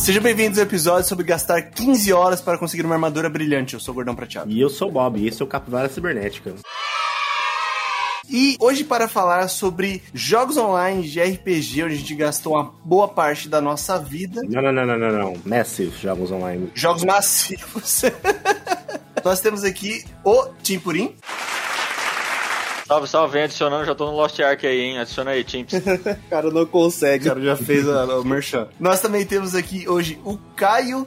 Sejam bem-vindos ao episódio sobre gastar 15 horas para conseguir uma armadura brilhante. Eu sou o Gordão Prateado. E eu sou o Bob, e esse é o Capivara Cibernética. E hoje, para falar sobre jogos online de RPG, onde a gente gastou uma boa parte da nossa vida. Não, não, não, não, não, não. Massive jogos online. Jogos massivos. Nós temos aqui o Tim Purim. Salve, salve, vem adicionando, já tô no Lost Ark aí, hein? Adiciona aí, Chimps. cara não consegue, cara já fez a, o merchan. Nós também temos aqui hoje o Caio.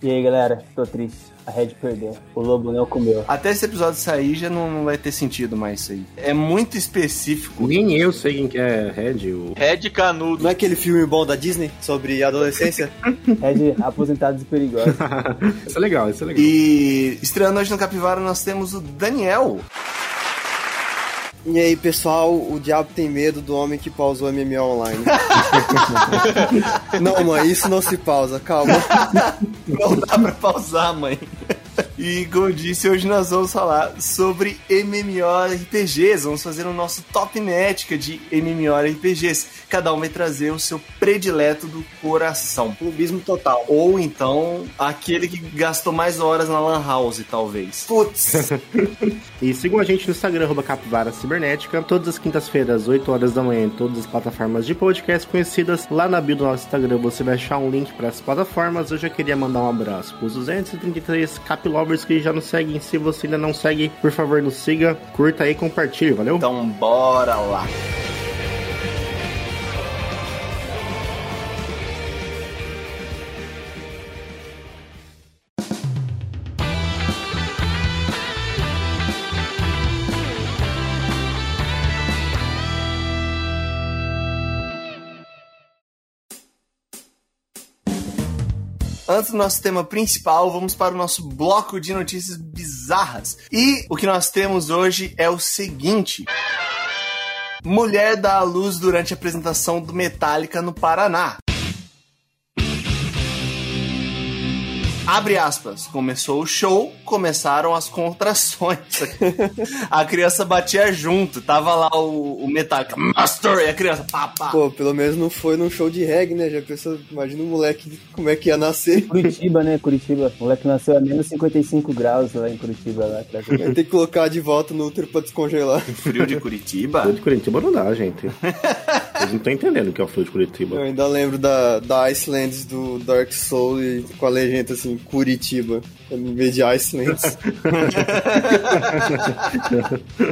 E aí, galera, tô triste. A Red perdeu. O lobo não comeu. Até esse episódio sair já não, não, vai ter sentido mais isso aí. É muito específico. Nem eu sei quem que é Red. O... Red Canudo. Não é aquele filme bom da Disney sobre adolescência? Red Aposentados e Perigosos. isso é legal, isso é legal. E estreando hoje no Capivara nós temos o Daniel. E aí, pessoal, o diabo tem medo do homem que pausou MMO online. não, mãe, isso não se pausa, calma. não dá pra pausar, mãe. E como eu disse, hoje nós vamos falar sobre MMORPGs. Vamos fazer o nosso top nética de MMORPGs. Cada um vai trazer o seu predileto do coração. Clubismo total. Ou então, aquele que gastou mais horas na Lan House, talvez. Putz! e sigam a gente no Instagram, arroba Capivara Cibernética. Todas as quintas-feiras, 8 horas da manhã, em todas as plataformas de podcast conhecidas. Lá na bio do nosso Instagram você vai achar um link para as plataformas. Eu já queria mandar um abraço para os 233 Capilovers que já nos seguem. Se você ainda não segue, por favor, nos siga, curta aí e compartilhe, valeu? Então bora lá! Antes do nosso tema principal, vamos para o nosso bloco de notícias bizarras. E o que nós temos hoje é o seguinte. Mulher dá à luz durante a apresentação do Metallica no Paraná. Abre aspas. Começou o show, começaram as contrações. a criança batia junto. Tava lá o, o Metallica, Master! E a criança, pá, pá. Pô, pelo menos não foi num show de reggae, né? Já pensou, imagina o moleque, como é que ia nascer. Curitiba, né? Curitiba. O moleque nasceu a menos 55 graus lá em Curitiba. Lá, tá Tem que colocar de volta no útero pra descongelar. Frio de Curitiba? Frio de Curitiba não dá, gente. Eles não estão entendendo o que é o frio de Curitiba. Eu ainda lembro da, da Icelands do Dark Soul e com a legenda assim, Curitiba, em vez de Icelands.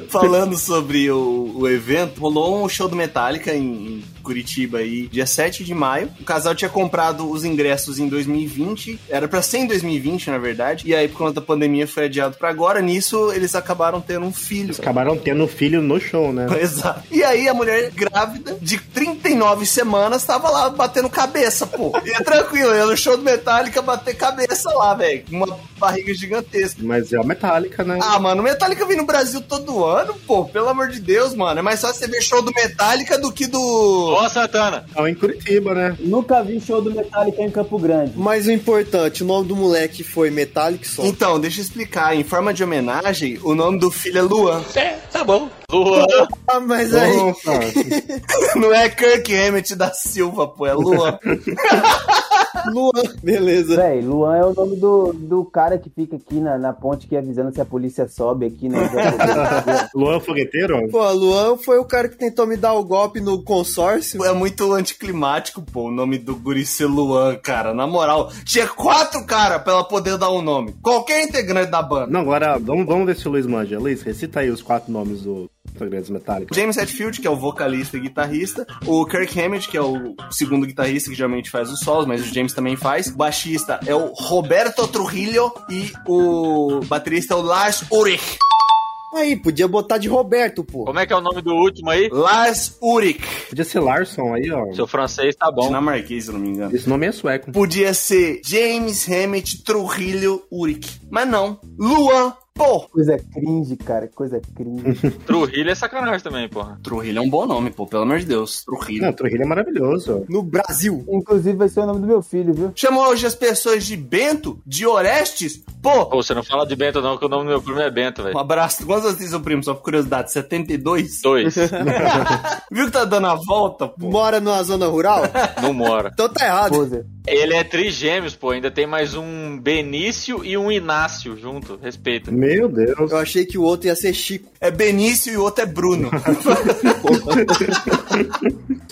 Falando sobre o, o, evento, rolou um show do Metallica em, Curitiba aí, dia 7 de maio. O casal tinha comprado os ingressos em 2020, era para ser em 2020, na verdade, e aí por conta da pandemia foi adiado para agora. Nisso, eles acabaram tendo um filho. Eles acabaram tendo um filho no show, né? Exato. E aí a mulher grávida de 39 semanas tava lá batendo cabeça, pô. E é tranquilo, ia no show do Metallica bater cabeça lá, velho. Uma barriga gigantesca. Mas é a Metallica, né? Ah, mano, o Metallica vem no Brasil todo ano, pô. Pelo amor de Deus, mano. É mais fácil você ver show do Metallica do que do Ó, Santana. Não, em Curitiba, né? Nunca vi show do Metallica em Campo Grande. Mas o importante, o nome do moleque foi Metallic só. Então, deixa eu explicar. Em forma de homenagem, o nome do filho é Luan. É, tá bom. Luan. ah, mas aí. Não é Kirk Hammett da Silva, pô, é Luan. Luan, beleza. Véi, Luan é o nome do, do cara que fica aqui na, na ponte que avisando se a polícia sobe aqui, né? Luan Fogueteiro? Pô, Luan foi o cara que tentou me dar o golpe no consórcio. É muito anticlimático, pô, o nome do guri ser Luan, cara. Na moral, tinha quatro caras pra ela poder dar o um nome. Qualquer integrante da banda. Não, agora vamos, vamos ver se o Luiz manja. Luiz, recita aí os quatro nomes do Integrantes Metallica. James Hetfield, que é o vocalista e guitarrista. O Kirk Hammett, que é o segundo guitarrista que geralmente faz os solos, mas o James também faz. O baixista é o Roberto Trujillo e o baterista é o Lars Ulrich. Aí, podia botar de Roberto, pô. Como é que é o nome do último aí? Lars Ulrich. Podia ser Larson aí, ó. Seu francês tá bom. Dinamarquês, se não me engano. Esse nome é sueco. Podia ser James Hammett Trujillo Ulrich. Mas não. Luan Pô, Coisa cringe, cara. Coisa cringe. Trujillo é sacanagem também, porra. Trujillo é um bom nome, pô, pelo amor de Deus. Trujillo. Não, Trujillo é maravilhoso. No Brasil. Inclusive vai ser o nome do meu filho, viu? Chamou hoje as pessoas de Bento, de Orestes. Pô, Pô, você não fala de Bento não, que o nome do meu primo é Bento, um velho. abraço. Quantos anos tem seu primo? Só por curiosidade, 72? Dois. Viu que tá dando a volta, pô? Mora numa zona rural? não mora. então tá errado. Poser. Ele é trigêmeos, pô. Ainda tem mais um Benício e um Inácio junto. Respeita. Meu Deus. Eu achei que o outro ia ser Chico. É Benício e o outro é Bruno.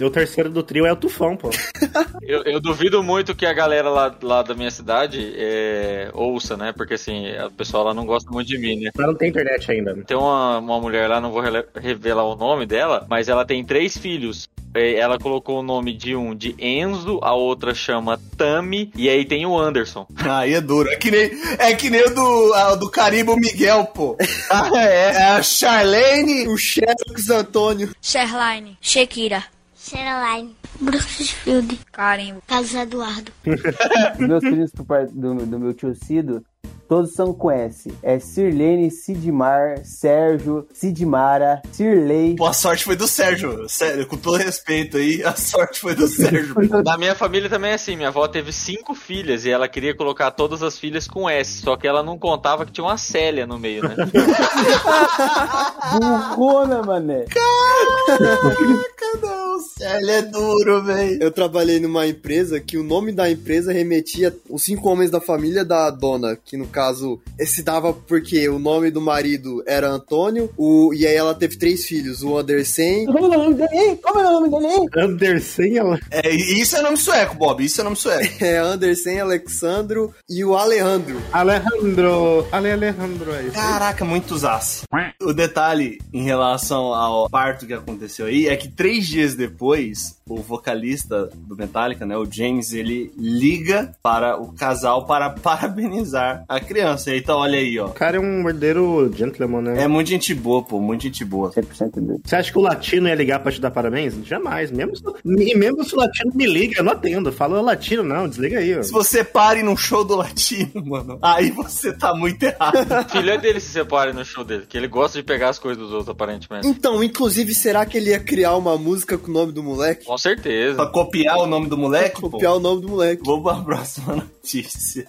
O terceiro do trio é o Tufão, pô. Eu, eu duvido muito que a galera lá, lá da minha cidade é, ouça, né? Porque assim, a pessoa lá não gosta muito de mim, né? Lá não tem internet ainda. Tem uma, uma mulher lá, não vou revelar o nome dela, mas ela tem três filhos. É, Ela colocou o nome de um de Enzo, a outra chama Tami, e aí tem o Anderson. Aí é duro. É que nem, é que nem o do, a- do Caribo Miguel, pô. Ah, é? É a Charlene. O Xerox Antônio. Sherline, Shakira, Sherilyn, Brooksfield, Karen, Carlos Eduardo. Os meus filhos parte do, do meu tio Cido, todos são com S. É Sirlene, Sidmar, Sérgio, Sidmara, Sirley. Pô, a sorte foi do Sérgio. Sério, com todo respeito aí, a sorte foi do Sérgio. Na minha família também é assim, minha avó teve cinco filhas e ela queria colocar todas as filhas com S, só que ela não contava que tinha uma Célia no meio, né? Burrona, mané. Caraca, não. Ele é duro, velho. Eu trabalhei numa empresa que o nome da empresa remetia os cinco homens da família da dona, que no caso se dava porque o nome do marido era Antônio, o, e aí ela teve três filhos, o Andersen, Como é o nome dele? Como é o nome dele? Andersen, ela... É, isso é nome sueco, Bob. Isso é nome sueco. é, Andersen, Alexandro e o Alejandro. Alejandro. Ale Alejandro, é isso. Caraca, muitos as. O detalhe em relação ao parto que aconteceu aí é que três dias depois, o vocalista do Metallica, né, o James, ele liga para o casal para parabenizar a criança. Então, olha aí, ó. O cara é um verdadeiro gentleman, né? É muito gente boa, pô, muito gente boa. 100% dele. Você acha que o latino ia ligar pra te dar parabéns? Jamais. Mesmo se, mesmo se o latino me liga, eu não atendo. Fala latino, não, desliga aí. Ó. Se você pare num show do latino, mano, aí você tá muito errado. Filha dele se separe no show dele, que ele gosta de pegar as coisas dos outros, aparentemente. Então, inclusive, será que ele ia criar uma música com o nome do moleque? Com certeza. pra copiar o nome do moleque, pô. Copiar o nome do moleque. Vamos pra próxima notícia.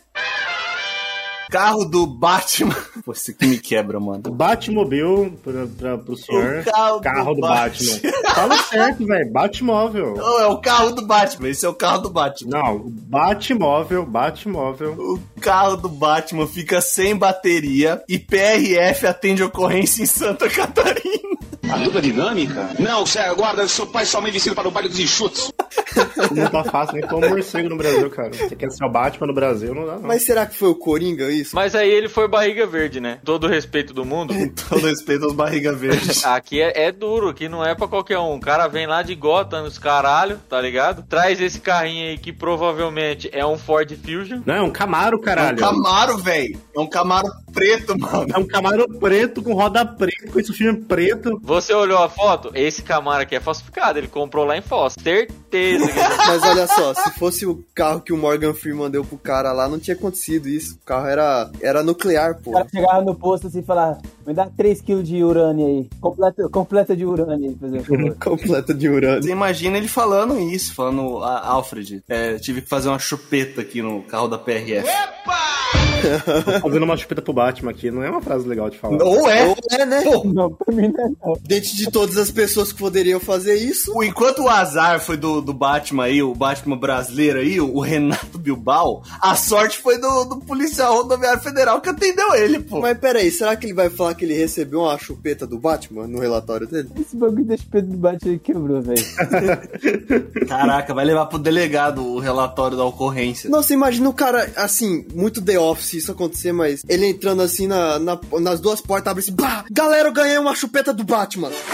Carro do Batman. Pô, isso aqui me quebra, mano. Batmobile pra, pra, pro senhor. O carro do do Batman. Fala certo, velho. Batmóvel. Não, é o carro do Batman. Esse é o carro do Batman. Não, o Batmóvel, Batmóvel. O carro do Batman fica sem bateria e PRF atende ocorrência em Santa Catarina. A dupla dinâmica? Não, Sérgio, aguarda, seu pai somente me ensina para o baile dos enxutos. Não tá fácil nem como morcego no Brasil, cara. Você quer ser o Batman no Brasil, não dá, não. Mas será que foi o Coringa isso? Mas aí ele foi barriga verde, né? Todo o respeito do mundo. Todo respeito aos barriga verdes. Aqui é, é duro, aqui não é pra qualquer um. O cara vem lá de Gotham, nos caralho, tá ligado? Traz esse carrinho aí que provavelmente é um Ford Fusion. Não, é um Camaro, É um caralho. Camaro, velho. É um Camaro preto, mano. É um Camaro preto com roda preta, com esse filme preto. Você olhou a foto? Esse Camaro aqui é falsificado. Ele comprou lá em Foz. Certeza. que- Mas olha só, se fosse o carro que o Morgan Freeman deu pro cara lá, não tinha acontecido isso. O carro era, era nuclear, O pô. cara chegava no posto assim e falava, me dá 3kg de urânio aí. Completa, completa de urânio aí, por exemplo. Completa de urânio. Você imagina ele falando isso, falando, "Ah, Alfred, é, tive que fazer uma chupeta aqui no carro da PRF. Tô fazendo uma chupeta pro Batman aqui, não é uma frase legal de falar. Ou é. Ou é, né? não, pra mim não é não. Dentro de todas as pessoas que poderiam fazer isso, O- Enquanto o azar foi do, do Batman aí, o Batman brasileiro aí, o, Renato Bilbao, a sorte foi do, do policial rodoviário federal que atendeu ele, pô. Mas peraí, será que ele vai falar que ele recebeu uma chupeta do Batman no relatório dele? Esse bagulho da espelho do bate aí quebrou, velho. Caraca, vai levar pro delegado o relatório da ocorrência. Nossa, imagina o cara, assim, muito The Office isso acontecer, mas ele entrando assim na, na- nas duas portas, abre assim, bah, galera, eu ganhei uma chupeta do Batman. Watchman.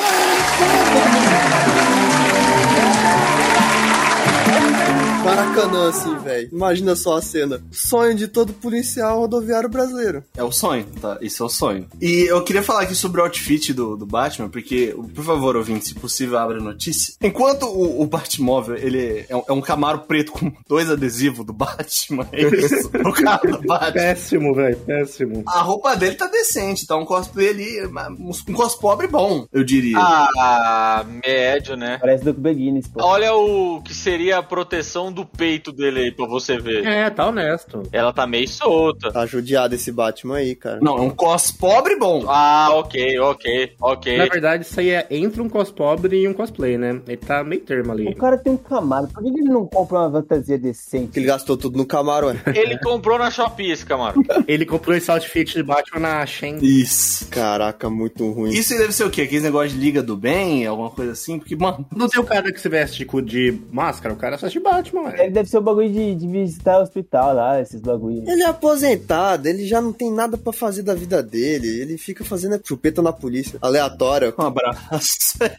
Maracanã, assim, velho. Imagina só a cena. Sonho de todo policial rodoviário brasileiro. É o sonho, tá? Isso é o sonho. E eu queria falar aqui sobre o outfit do, do Batman, porque, por favor, ouvinte, se possível, abra a notícia. Enquanto o, o Batmóvel, ele é um, é um Camaro preto com dois adesivos do Batman, é isso? o carro do Batman. Péssimo, velho, péssimo. A roupa dele tá decente, tá um cosplay ali, um cosplay pobre bom, eu diria. Ah, médio, né? Parece do Beguinness, pô. Olha o que seria a proteção do peito dele aí pra você ver. É, tá honesto. Ela tá meio solta. Tá judiado esse Batman aí, cara. Não, é um cos pobre bom. Ah, ok, ok, ok. Na verdade, isso aí é entre um cos pobre e um cosplay, né? Ele tá meio termo ali. O cara tem um Camaro, por que ele não compra uma fantasia decente? Que ele gastou tudo no Camaro, ué. Ele comprou na Shopee esse Camaro. Ele comprou esse outfit de Batman na Shen. Isso. Caraca, muito ruim. Isso aí deve ser o quê? Aqueles negócios de liga do bem, alguma coisa assim? Porque, mano, Não tem o cara que se veste de, de máscara, o cara só de Batman, ué. Ele deve ser o bagulho de, de visitar o hospital lá, esses bagulhos. Ele é aposentado, ele já não tem nada pra fazer da vida dele. Ele fica fazendo chupeta na polícia. Aleatória. um abraço.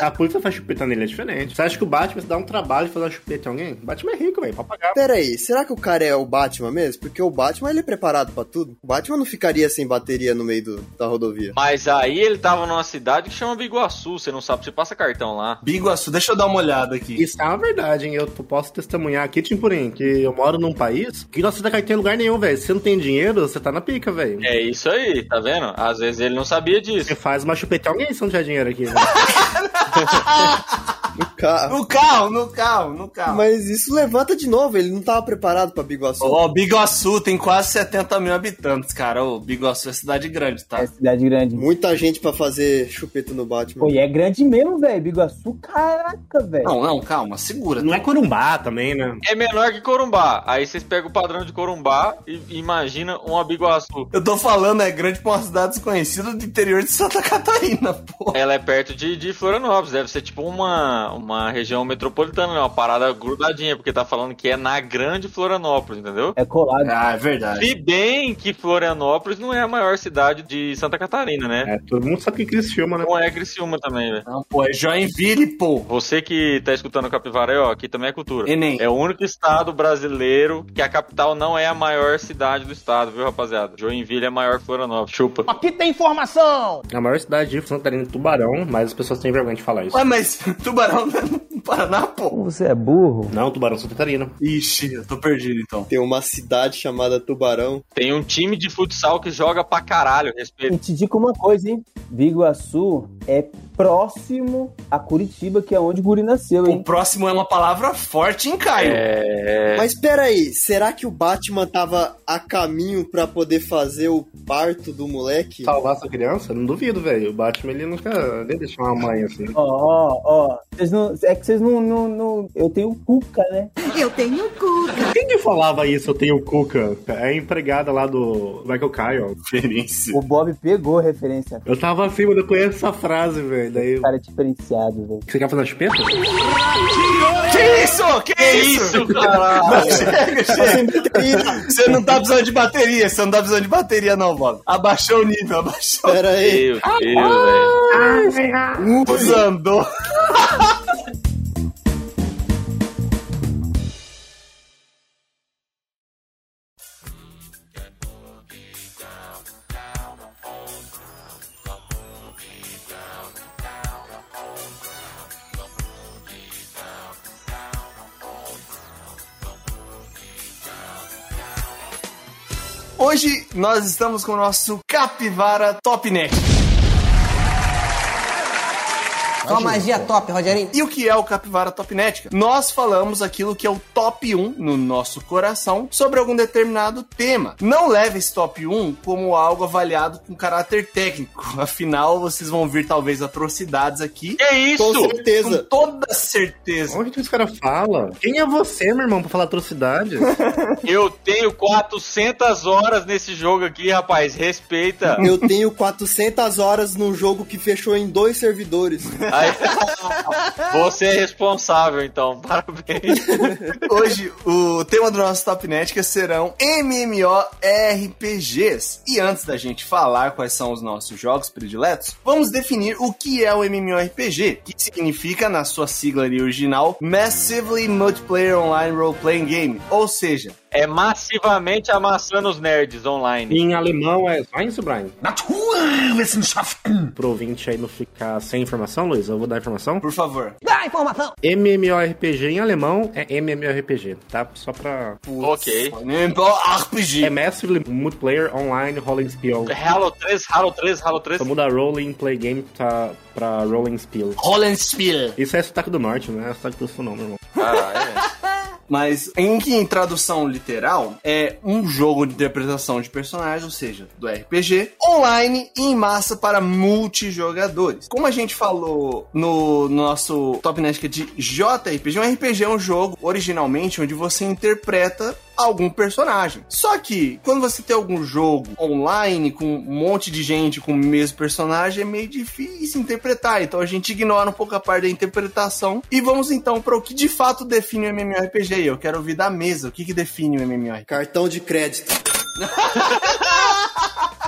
A polícia faz chupeta nele, é diferente. Você acha que o Batman se dá um trabalho de fazer uma chupeta em alguém? O Batman é rico, velho, pra pagar. Pera aí, será que o cara é o Batman mesmo? Porque o Batman ele é preparado pra tudo. O Batman não ficaria sem bateria no meio do- da rodovia. Mas aí ele tava numa cidade que chama Biguaçu, você não sabe se passa cartão lá. Biguaçu, deixa eu dar uma olhada aqui. Isso é uma verdade, hein? Eu posso testemunhar aqui, Timpurim, que eu moro num país que não aceita cartão em lugar nenhum, velho. Se você não tem dinheiro, você tá na pica, velho. É isso aí, tá vendo? Às vezes ele não sabia disso. Você faz uma chupeta alguém se não tiver dinheiro aqui, né? No carro. No carro, no carro, no carro. Mas isso levanta de novo, ele não tava preparado pra Biguaçu. Ó, Biguaçu tem quase 70 mil habitantes, cara. Ô, Biguaçu é cidade grande, tá? É cidade grande. Muita gente pra fazer chupeta no Batman. Pô, e é grande mesmo, velho. Biguaçu, caraca, velho. Não, não, calma, segura. Não é Corumbá também, né? É menor que Corumbá. Aí vocês pegam o padrão de Corumbá e imagina um Biguaçu. Eu tô falando, é grande pra uma cidade desconhecida do interior de Santa Catarina, pô. Ela é perto de, de Florianópolis, deve ser tipo uma, uma região metropolitana, né? uma parada grudadinha, porque tá falando que é na grande Florianópolis, entendeu? É colado. Ah, é verdade. Se bem que Florianópolis não é a maior cidade de Santa Catarina, né? É, todo mundo sabe que Criciúma, né? Não é Criciúma também, velho. Não, pô, é Joinville, pô. Você que tá escutando o Capivaré, ó, aqui também é cultura. Enem. É o único estado brasileiro que a capital não é a maior cidade do estado, viu, rapaziada? Joinville é maior que Florianópolis. Chupa. Aqui tem informação! A maior cidade de Santa Catarina é Tubarão, mas as pessoas têm vergonha de falar isso. Ué, mas Tubarão é Paraná, pô. Você é burro? Não, Tubarão Santa Catarina. Ixi, eu tô perdido então. Tem uma cidade chamada Tubarão. Tem um time de futsal que joga pra caralho, respeito. E te digo uma coisa, hein? Biguaçu é próximo a Curitiba, que é onde o Guri nasceu, O hein? próximo é uma palavra forte, hein, Caio? É. Mas peraí, será que o Batman tava a caminho pra poder fazer o parto do moleque? Salvar essa criança? Não duvido, velho. O Batman, ele nunca nem deixou uma mãe assim. Ó, ó, ó. Vocês não- É que vocês não, não, não- Eu tenho Cuca, né? Quem que falava isso, eu tenho Cuca? É a empregada lá do Michael Kyle. Referência. O Bob pegou a referência. Eu tava assim, mas eu conheço essa frase, velho. Daí. Cara diferenciado, velho. Você quer fazer uma chupeta? Que isso? Que, isso? Isso, caralho. Chega, chega. Você não tá precisando de bateria, você não tá precisando de bateria, não, Bob. Abaixou o nível, abaixou. Pera aí. Meu Deus, velho. Usando. Hoje nós estamos com o nosso Capivara Top Neck. Só magia top, Rogerinho. E o que é o Capivara Top Nética? Nós falamos aquilo que é o top 1 no nosso coração sobre algum determinado tema. Não leve esse top 1 como algo avaliado com caráter técnico. Afinal, vocês vão ver talvez atrocidades aqui. Que isso? Com Com certeza. toda certeza. Onde que os caras falam? Quem é você, meu irmão, pra falar atrocidade? Eu tenho 400 horas nesse jogo aqui, rapaz. Respeita. Eu tenho 400 horas num jogo que fechou em dois servidores. Aí, você é responsável, então. Parabéns. Hoje, o tema do nosso Top Nética serão MMORPGs. E antes da gente falar quais são os nossos jogos prediletos, vamos definir o que é o MMORPG, que significa, na sua sigla original, Massively Multiplayer Online Role Playing Game, ou seja, É massivamente amassando os nerds online. Em alemão é Schweinsbrain. Pro ouvinte aí não ficar sem informação, Luiz, eu vou dar informação. por favor. Dá informação. MMORPG em alemão é MMORPG, tá? Só pra... Ok. MMORPG. É Massively Multiplayer Online Rolling Spiel. Halo 3, Halo 3, Halo 3. Só muda Rolling Play Game pra, pra Rolling Spiel. Rollenspiel. Isso é sotaque do norte, não é sotaque do sul não, meu irmão. Ah, Mas em que em tradução literal é um jogo de interpretação de personagens, ou seja, do RPG, online e em massa para multijogadores. Como a gente falou no nosso Top Nética de JRPG, um RPG é um jogo originalmente onde você interpreta algum personagem. Só que quando você tem algum jogo online com um monte de gente com o mesmo personagem, é meio difícil interpretar. Então a gente ignora um pouco a parte da interpretação e vamos então para o que de fato define o MMORPG. Eu quero ouvir da mesa o que, que define o MMORPG. Cartão de crédito.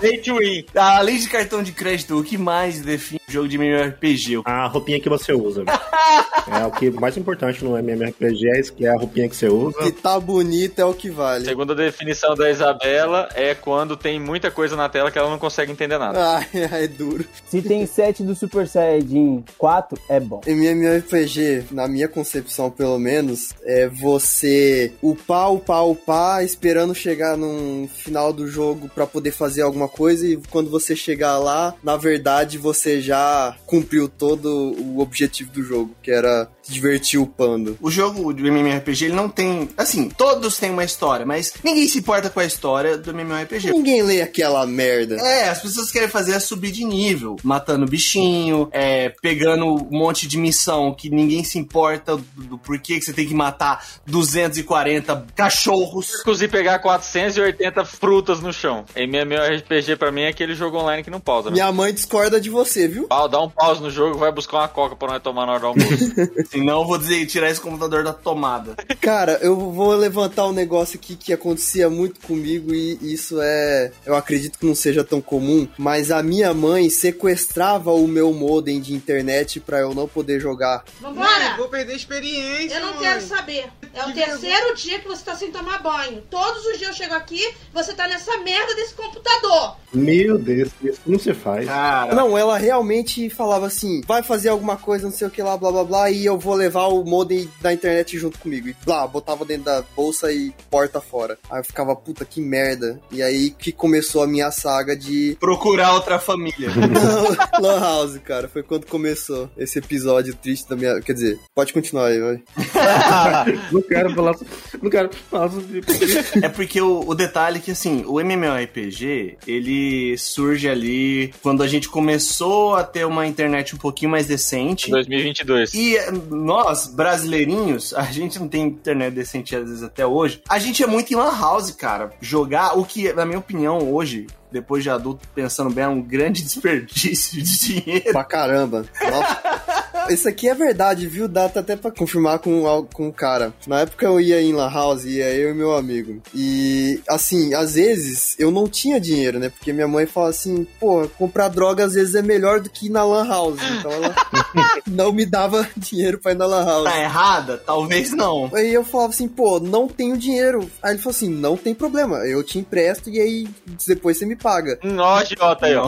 Pay to win. Além de cartão de crédito, o que mais define o jogo de MMORPG? A roupinha que você usa. é o que mais importante no MMORPG é isso, que é a roupinha que você usa. Que tá bonito é o que vale. Segundo a definição da Isabela, é quando tem muita coisa na tela que ela não consegue entender nada. Ai, é duro. Se tem 7 do Super Saiyajin 4, é bom. MMORPG, na minha concepção pelo menos, é você upar, upar, upar, esperando chegar num final do jogo pra poder fazer alguma coisa e quando você chegar lá, na verdade você já cumpriu todo o objetivo do jogo, que era se divertir upando. O jogo do MMORPG, ele não tem... Assim, todos têm uma história, mas ninguém se importa com a história do MMORPG. Ninguém lê aquela merda. É, as pessoas querem fazer é subir de nível, matando bichinho, é, pegando um monte de missão que ninguém se importa do, do porquê que você tem que matar 240 cachorros. Inclusive pegar 480 frutas no chão. MMORPG pra mim é aquele jogo online que não pausa. Né? Minha mãe discorda de você, viu? Pau, Dá um pause no jogo, vai buscar uma coca pra nós tomar na hora do almoço. Senão eu vou dizer, tirar esse computador da tomada. Cara, eu vou levantar um negócio aqui que acontecia muito comigo e isso é. Eu acredito que não seja tão comum, mas a minha mãe sequestrava o meu modem de internet pra eu não poder jogar. Vambora! Vou perder experiência. Eu não mãe. quero saber. É o terceiro dia que você tá sem tomar banho. Todos os dias eu chego aqui, você tá nessa merda desse computador. Meu Deus, isso não se faz. Cara, Não, ela realmente falava assim: vai fazer alguma coisa, não sei o que lá, blá blá blá, e eu vou levar o modem da internet junto comigo. E blá, botava dentro da bolsa e porta fora. Aí eu ficava, puta que merda. E aí que começou a minha saga de. procurar outra família. Não, Lan House, cara. Foi quando começou esse episódio triste da minha. Quer dizer, pode continuar aí, vai. não quero falar. Não quero falar sobre É porque o, o detalhe é que, assim, o MMORPG, ele surge ali quando a gente começou a ter uma internet um pouquinho mais decente. 2022. E eh, nós, brasileirinhos, a gente não tem internet decente às vezes até hoje. A gente é muito em lan house, cara. Jogar, o que, na minha opinião, hoje, depois de adulto, pensando bem, é um grande desperdício de dinheiro. Pra caramba. Nossa. Isso aqui é verdade, viu? Dá até pra confirmar com, al- com o cara. Na época eu ia em Lan House, ia eu e meu amigo. E, assim, às vezes eu não tinha dinheiro, né? Porque minha mãe fala assim: pô, comprar droga às vezes é melhor do que ir na Lan House. Então ela não me dava dinheiro pra ir na Lan House. Tá errada? Talvez não. Aí eu falava assim, pô, não tenho dinheiro. Aí ele falou assim, não tem problema, eu te empresto e aí depois você me paga. Ó, Jota aí, ó.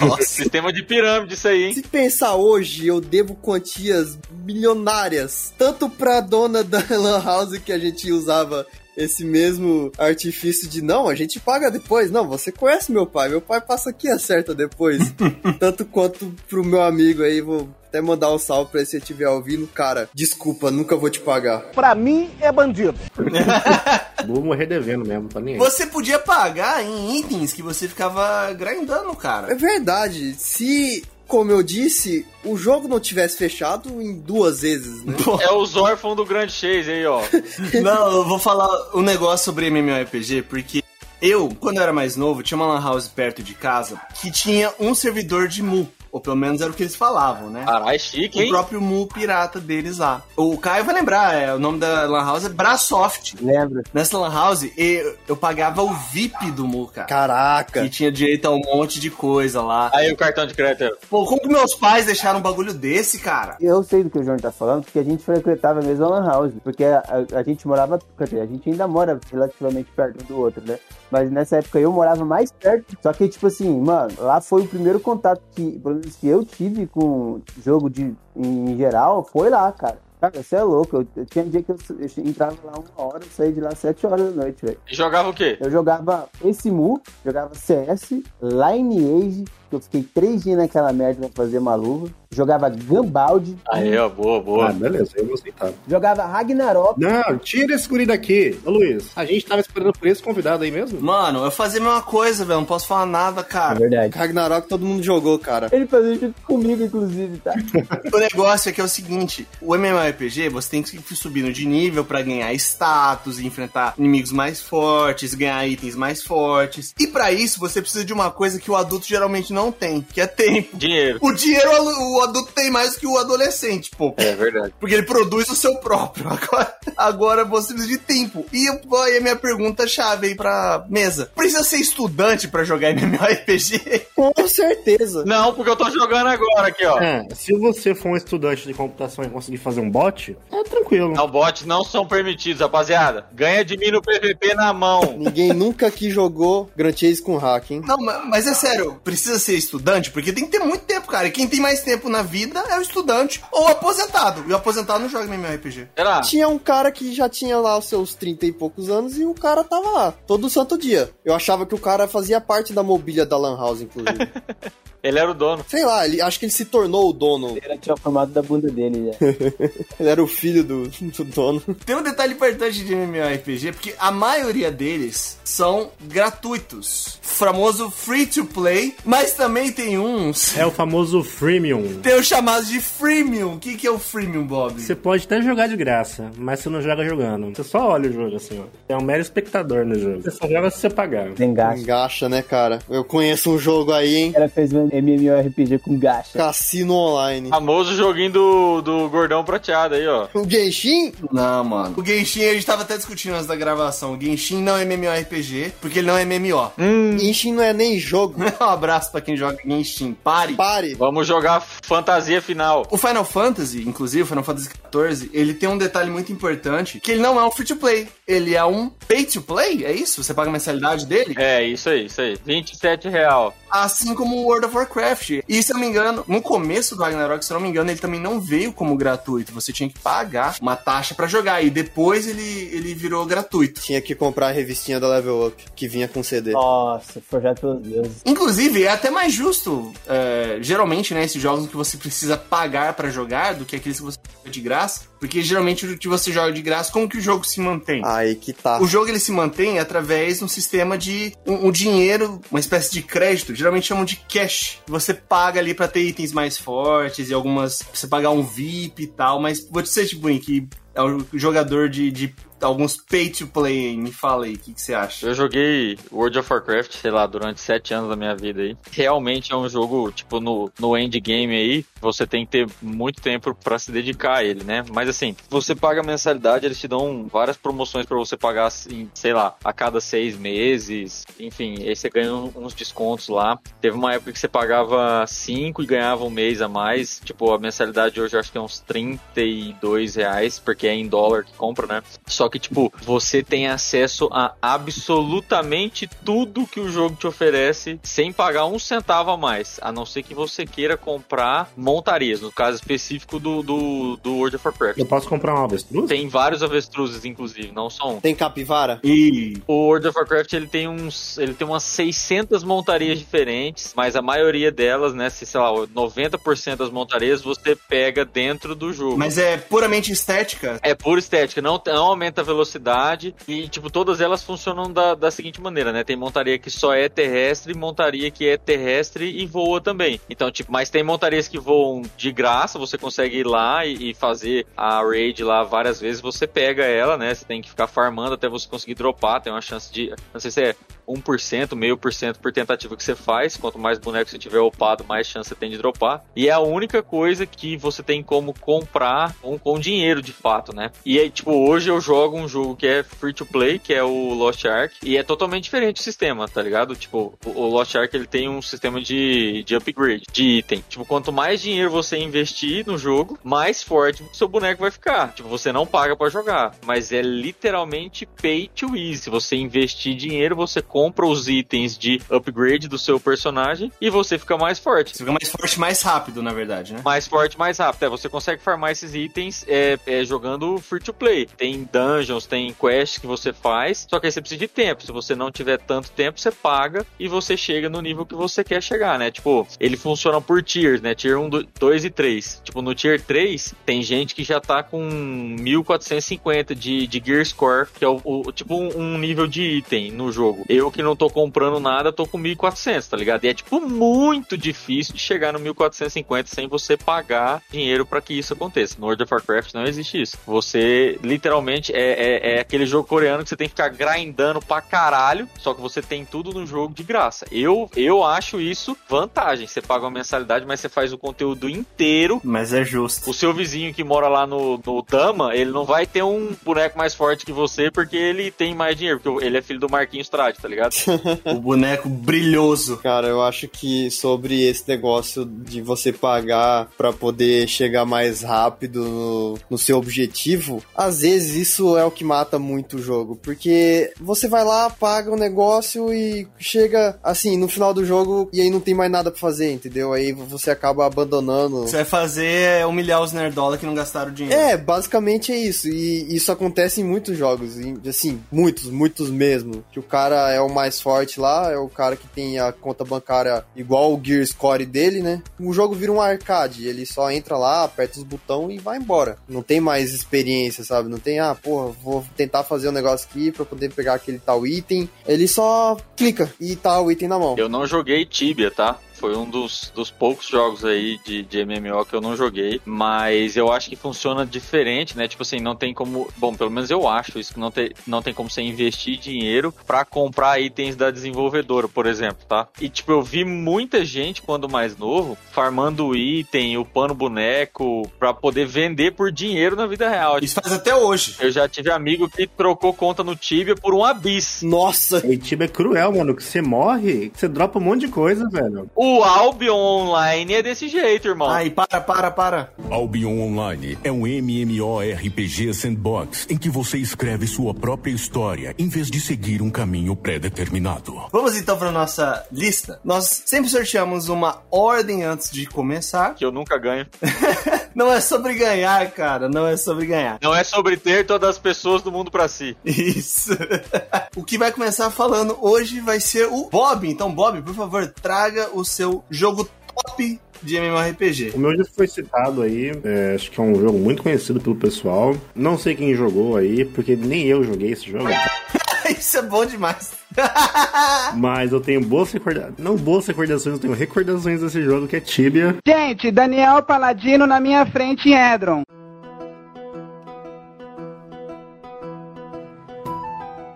Nossa. Sistema de pirâmide isso aí, hein? Se pensar hoje, eu devo quantias milionárias, tanto pra dona da Lan House que a gente usava esse mesmo artifício de não, a gente paga depois. Não, você conhece meu pai, meu pai passa aqui e acerta depois. tanto quanto pro meu amigo aí, vou até mandar um salve pra ele se ele estiver ouvindo. Cara, desculpa, nunca vou te pagar. Pra mim é bandido. Vou morrer devendo mesmo, tá nem aí. Você podia pagar em itens que você ficava grindando, É cara. verdade, se, como eu disse, o jogo não tivesse fechado em duas vezes, né? É os órfãos do Grande Chase aí, ó. Não, eu vou falar um negócio sobre MMORPG, porque eu, quando eu era mais novo, tinha uma lan house perto de casa que tinha um servidor de Mu. Ou pelo menos era o que eles falavam, né? Caralho, chique, O hein? próprio Mu pirata deles lá. O Caio vai lembrar, é, o nome da Lan House é Brasoft. Lembra? Nessa Lan House, eu, eu pagava o VIP do Mu, cara. Caraca. E tinha direito a um monte de coisa lá. Aí o cartão de crédito. Pô, como que meus pais deixaram um bagulho desse, cara? Eu sei do que o João tá falando, porque a gente frequentava a mesma lan house, porque a, a- a gente morava, quer dizer, a gente ainda mora relativamente perto do outro, né? Mas nessa época eu morava mais perto, só que tipo assim, mano, lá foi o primeiro contato que, pelo menos que eu tive com jogo de, em geral, foi lá, cara. Cara, você é louco, eu, eu tinha dia que eu, eu entrava lá uma hora, saía de lá sete horas da noite, velho. E jogava o quê? Eu jogava esse Mu, jogava CS, Lineage, que eu fiquei três dias naquela merda pra fazer uma luva. Jogava Gambald, Aí, ó, boa, Ah, boa. beleza, eu vou aceitar. jogava Ragnarok. Não, tira esse guri daqui. Ô, Luiz, a gente tava esperando por esse convidado aí mesmo? Mano, eu fazia a mesma coisa, velho. Não posso falar nada, É cara. verdade. Ragnarok todo mundo jogou, cara. Ele fazia junto comigo, inclusive, tá? O negócio é que é o seguinte: o MMORPG você tem que ir subindo de nível pra ganhar status, enfrentar inimigos mais fortes, ganhar itens mais fortes. E pra isso você precisa de uma coisa que o adulto geralmente não tem, que é tempo. Dinheiro. O dinheiro o o adulto tem mais que o adolescente, pô. É verdade. Porque ele produz o seu próprio. Agora, agora você precisa de tempo. E aí a minha pergunta chave aí pra mesa. Precisa ser estudante pra jogar MMORPG? Com certeza. Não, porque eu tô jogando agora aqui, ó. É, se você for um estudante de computação e conseguir fazer um bot, é tranquilo. Não, bots não são permitidos, rapaziada. Ganha de mim no PVP na mão. Ninguém nunca aqui jogou Grand Chase com hack, hein? Não, ma- mas é sério, precisa ser estudante? Porque tem que ter muito tempo, cara. E quem tem mais tempo na vida é o estudante ou o aposentado. E o aposentado não joga MMORPG. Será? Tinha um cara que já tinha lá os seus 30 e poucos anos e o cara tava lá, todo santo dia. Eu achava que o cara fazia parte da mobília da Lan House, inclusive. Ele era o dono. Sei lá, ele, acho que ele se tornou o dono. Ele tinha o formato da bunda dele, já. Ele era o filho do, do dono. Tem um detalhe importante de MMORPG, porque a maioria deles são gratuitos. O famoso free to play, mas também tem uns. É o famoso freemium. Tem os chamados de freemium. O que, que é o freemium, Bob? Você pode até jogar de graça, mas você não joga jogando. Você só olha o jogo assim, ó. É um mero espectador no jogo. Você só joga se você pagar. Tem gacha. Engacha, né, cara? Eu conheço um jogo aí, hein? O cara fez MMORPG com gacha. Cassino Online. Famoso joguinho do, do gordão prateado aí, ó. O Genshin? Não, mano. O Genshin, a gente tava até discutindo antes da gravação. O Genshin não é MMORPG, porque ele não é MMO. Genshin não é nem jogo. um abraço pra quem joga Genshin. Pare. Pare. Vamos jogar fantasia final. O Final Fantasy, inclusive, o Final Fantasy XIV, ele tem um detalhe muito importante, que ele não é um free-to-play, ele é um pay-to-play, é isso? Você paga a mensalidade dele? É, isso aí, isso aí. 27 real. Assim como o World of Warcraft. E se eu não me engano, no começo do Ragnarok, se eu não me engano, ele também não veio como gratuito. Você tinha que pagar uma taxa pra jogar. E depois ele, ele virou gratuito. Tinha que comprar a revistinha da Level Up, que vinha com CD. Nossa, forjado pelos deuses. Inclusive, é até mais justo, é, geralmente, né, esses jogos que você precisa pagar pra jogar do que aqueles que você de graça. Porque geralmente o que você joga de graça, como que o jogo se mantém? Aí que tá. O jogo ele se mantém através de um sistema de um, um dinheiro, uma espécie de crédito, geralmente chamam de cash. Você paga ali pra ter itens mais fortes e algumas. Pra você pagar um VIP e tal, mas vou te ser tipo que é um jogador de, de alguns pay to play aí. Me fala aí, o que, que você acha? Eu joguei World of Warcraft, sei lá, durante sete anos da minha vida aí. Realmente é um jogo, tipo, no, no endgame aí, você tem que ter muito tempo pra se dedicar a ele, né? Mas assim, você paga mensalidade, eles te dão várias promoções pra você pagar, assim, sei lá, a cada seis meses. Enfim, aí você ganha uns descontos lá. Teve uma época que você pagava cinco e ganhava um mês a mais. Tipo, a mensalidade hoje eu acho que é uns 32 reais, porque é em dólar que compra, né? Só que, tipo, você tem acesso a absolutamente tudo que o jogo te oferece sem pagar um centavo a mais. A não ser que você queira comprar montarias, no caso específico do, do, do World of Warcraft. Eu posso comprar um avestruz? Tem vários avestruzes, inclusive, não só um. Tem capivara? E O World of Warcraft ele tem uns, ele tem umas 600 montarias diferentes, mas a maioria delas, né, se, sei lá, 90% das montarias você pega dentro do jogo. Mas é puramente estética. É pura estética, não, não aumenta a velocidade e, tipo, todas elas funcionam da, da seguinte maneira, né? Tem montaria que só é terrestre, montaria que é terrestre e voa também. Então, tipo, mas tem montarias que voam de graça, você consegue ir lá e, e fazer a raid lá várias vezes, você pega ela, né? Você tem que ficar farmando até você conseguir dropar, tem uma chance de, não sei se é 1%, meio por cento por tentativa que você faz. Quanto mais boneco você tiver upado, mais chance você tem de dropar. E é a única coisa que você tem como comprar com, com dinheiro de fato, né? E aí, tipo, hoje eu jogo um jogo que é free to play, que é o Lost Ark, e é totalmente diferente o sistema, tá ligado? Tipo, o Lost Ark ele tem um sistema de, de upgrade, de item. Tipo, quanto mais dinheiro você investir no jogo, mais forte o seu boneco vai ficar. Tipo, você não paga para jogar, mas é literalmente pay to easy. Se você investir dinheiro, você compra os itens de upgrade do seu personagem e você fica mais forte. Você fica mais forte mais rápido, na verdade, né? Mais forte, mais rápido. É, você consegue farmar esses itens é, é, jogando free to play. Tem dungeons, tem quests que você faz, só que aí você precisa de tempo. Se você não tiver tanto tempo, você paga e você chega no nível que você quer chegar, né? Tipo, ele funciona por tiers, né? Tier 1, 2 e 3. Tipo, no tier 3, tem gente que já tá com 1450 de, de Gear Score, que é o, o tipo um, um, nível de item no jogo. Eu que não tô comprando nada, tô com 1400, tá ligado? E é tipo muito difícil de chegar no 1450 sem você pagar dinheiro para que isso aconteça. No World of Warcraft não existe isso. Você literalmente é, é, é, aquele jogo coreano que você tem que ficar grindando pra caralho, só que você tem tudo no jogo de graça. Eu, eu acho isso vantagem. Você paga uma mensalidade, mas você faz o conteúdo inteiro. Mas é justo. O seu vizinho que mora lá no, no Dama, ele não vai ter um boneco mais forte que você porque ele tem mais dinheiro, porque ele é filho do Marquinhos Trade, tá ligado? o boneco brilhoso. Cara, eu acho que sobre esse negócio de você pagar para poder chegar mais rápido no, no seu objetivo, às vezes isso é o que mata muito o jogo, porque você vai lá, paga o um negócio e chega assim no final do jogo e aí não tem mais nada pra fazer, entendeu? Aí você acaba abandonando. Você vai fazer é humilhar os nerdola que não gastaram dinheiro. É, basicamente é isso. E isso acontece em muitos jogos, assim, muitos, muitos mesmo. Que o cara é o mais forte lá, é o cara que tem a conta bancária igual o Gear Score dele, né? O jogo vira um arcade, ele só entra lá, aperta os botões e vai embora. Não tem mais experiência, sabe? Não tem, ah, porra, vou tentar fazer um negócio aqui pra poder pegar aquele tal item. Ele só clica e tá o item na mão. Eu não joguei Tibia, tá? Foi um dos, dos poucos jogos aí de, de MMO que eu não joguei, mas eu acho que funciona diferente, né? Tipo assim, não tem como. Bom, pelo menos eu acho isso, que não tem, não tem como você investir dinheiro para comprar itens da desenvolvedora, por exemplo, tá? E tipo, eu vi muita gente quando mais novo farmando item, upando boneco, para poder vender por dinheiro na vida real. Isso faz até hoje. Eu já tive amigo que trocou conta no Tibia por um Abyss. Nossa! E Tibia é cruel, mano, que você morre, você dropa um monte de coisa, velho. O o Albion Online é desse jeito, irmão. Ai, para, para, para. Albion Online é um MMORPG sandbox em que você escreve sua própria história em vez de seguir um caminho pré-determinado. Vamos então para nossa lista. Nós sempre sorteamos uma ordem antes de começar. Que eu nunca ganho. não é sobre ganhar, cara. Não é sobre ganhar. Não é sobre ter todas as pessoas do mundo para si. Isso. o que vai começar falando hoje vai ser o Bob. Então, Bob, por favor, traga o seu jogo top de MMORPG. O meu já foi citado aí, é, acho que é um jogo muito conhecido pelo pessoal. Não sei quem jogou aí, porque nem eu joguei esse jogo. Isso é bom demais. Mas eu tenho boas recordações. Não boas recordações, eu tenho recordações desse jogo que é Tibia. Gente, Daniel Paladino na minha frente em Edron.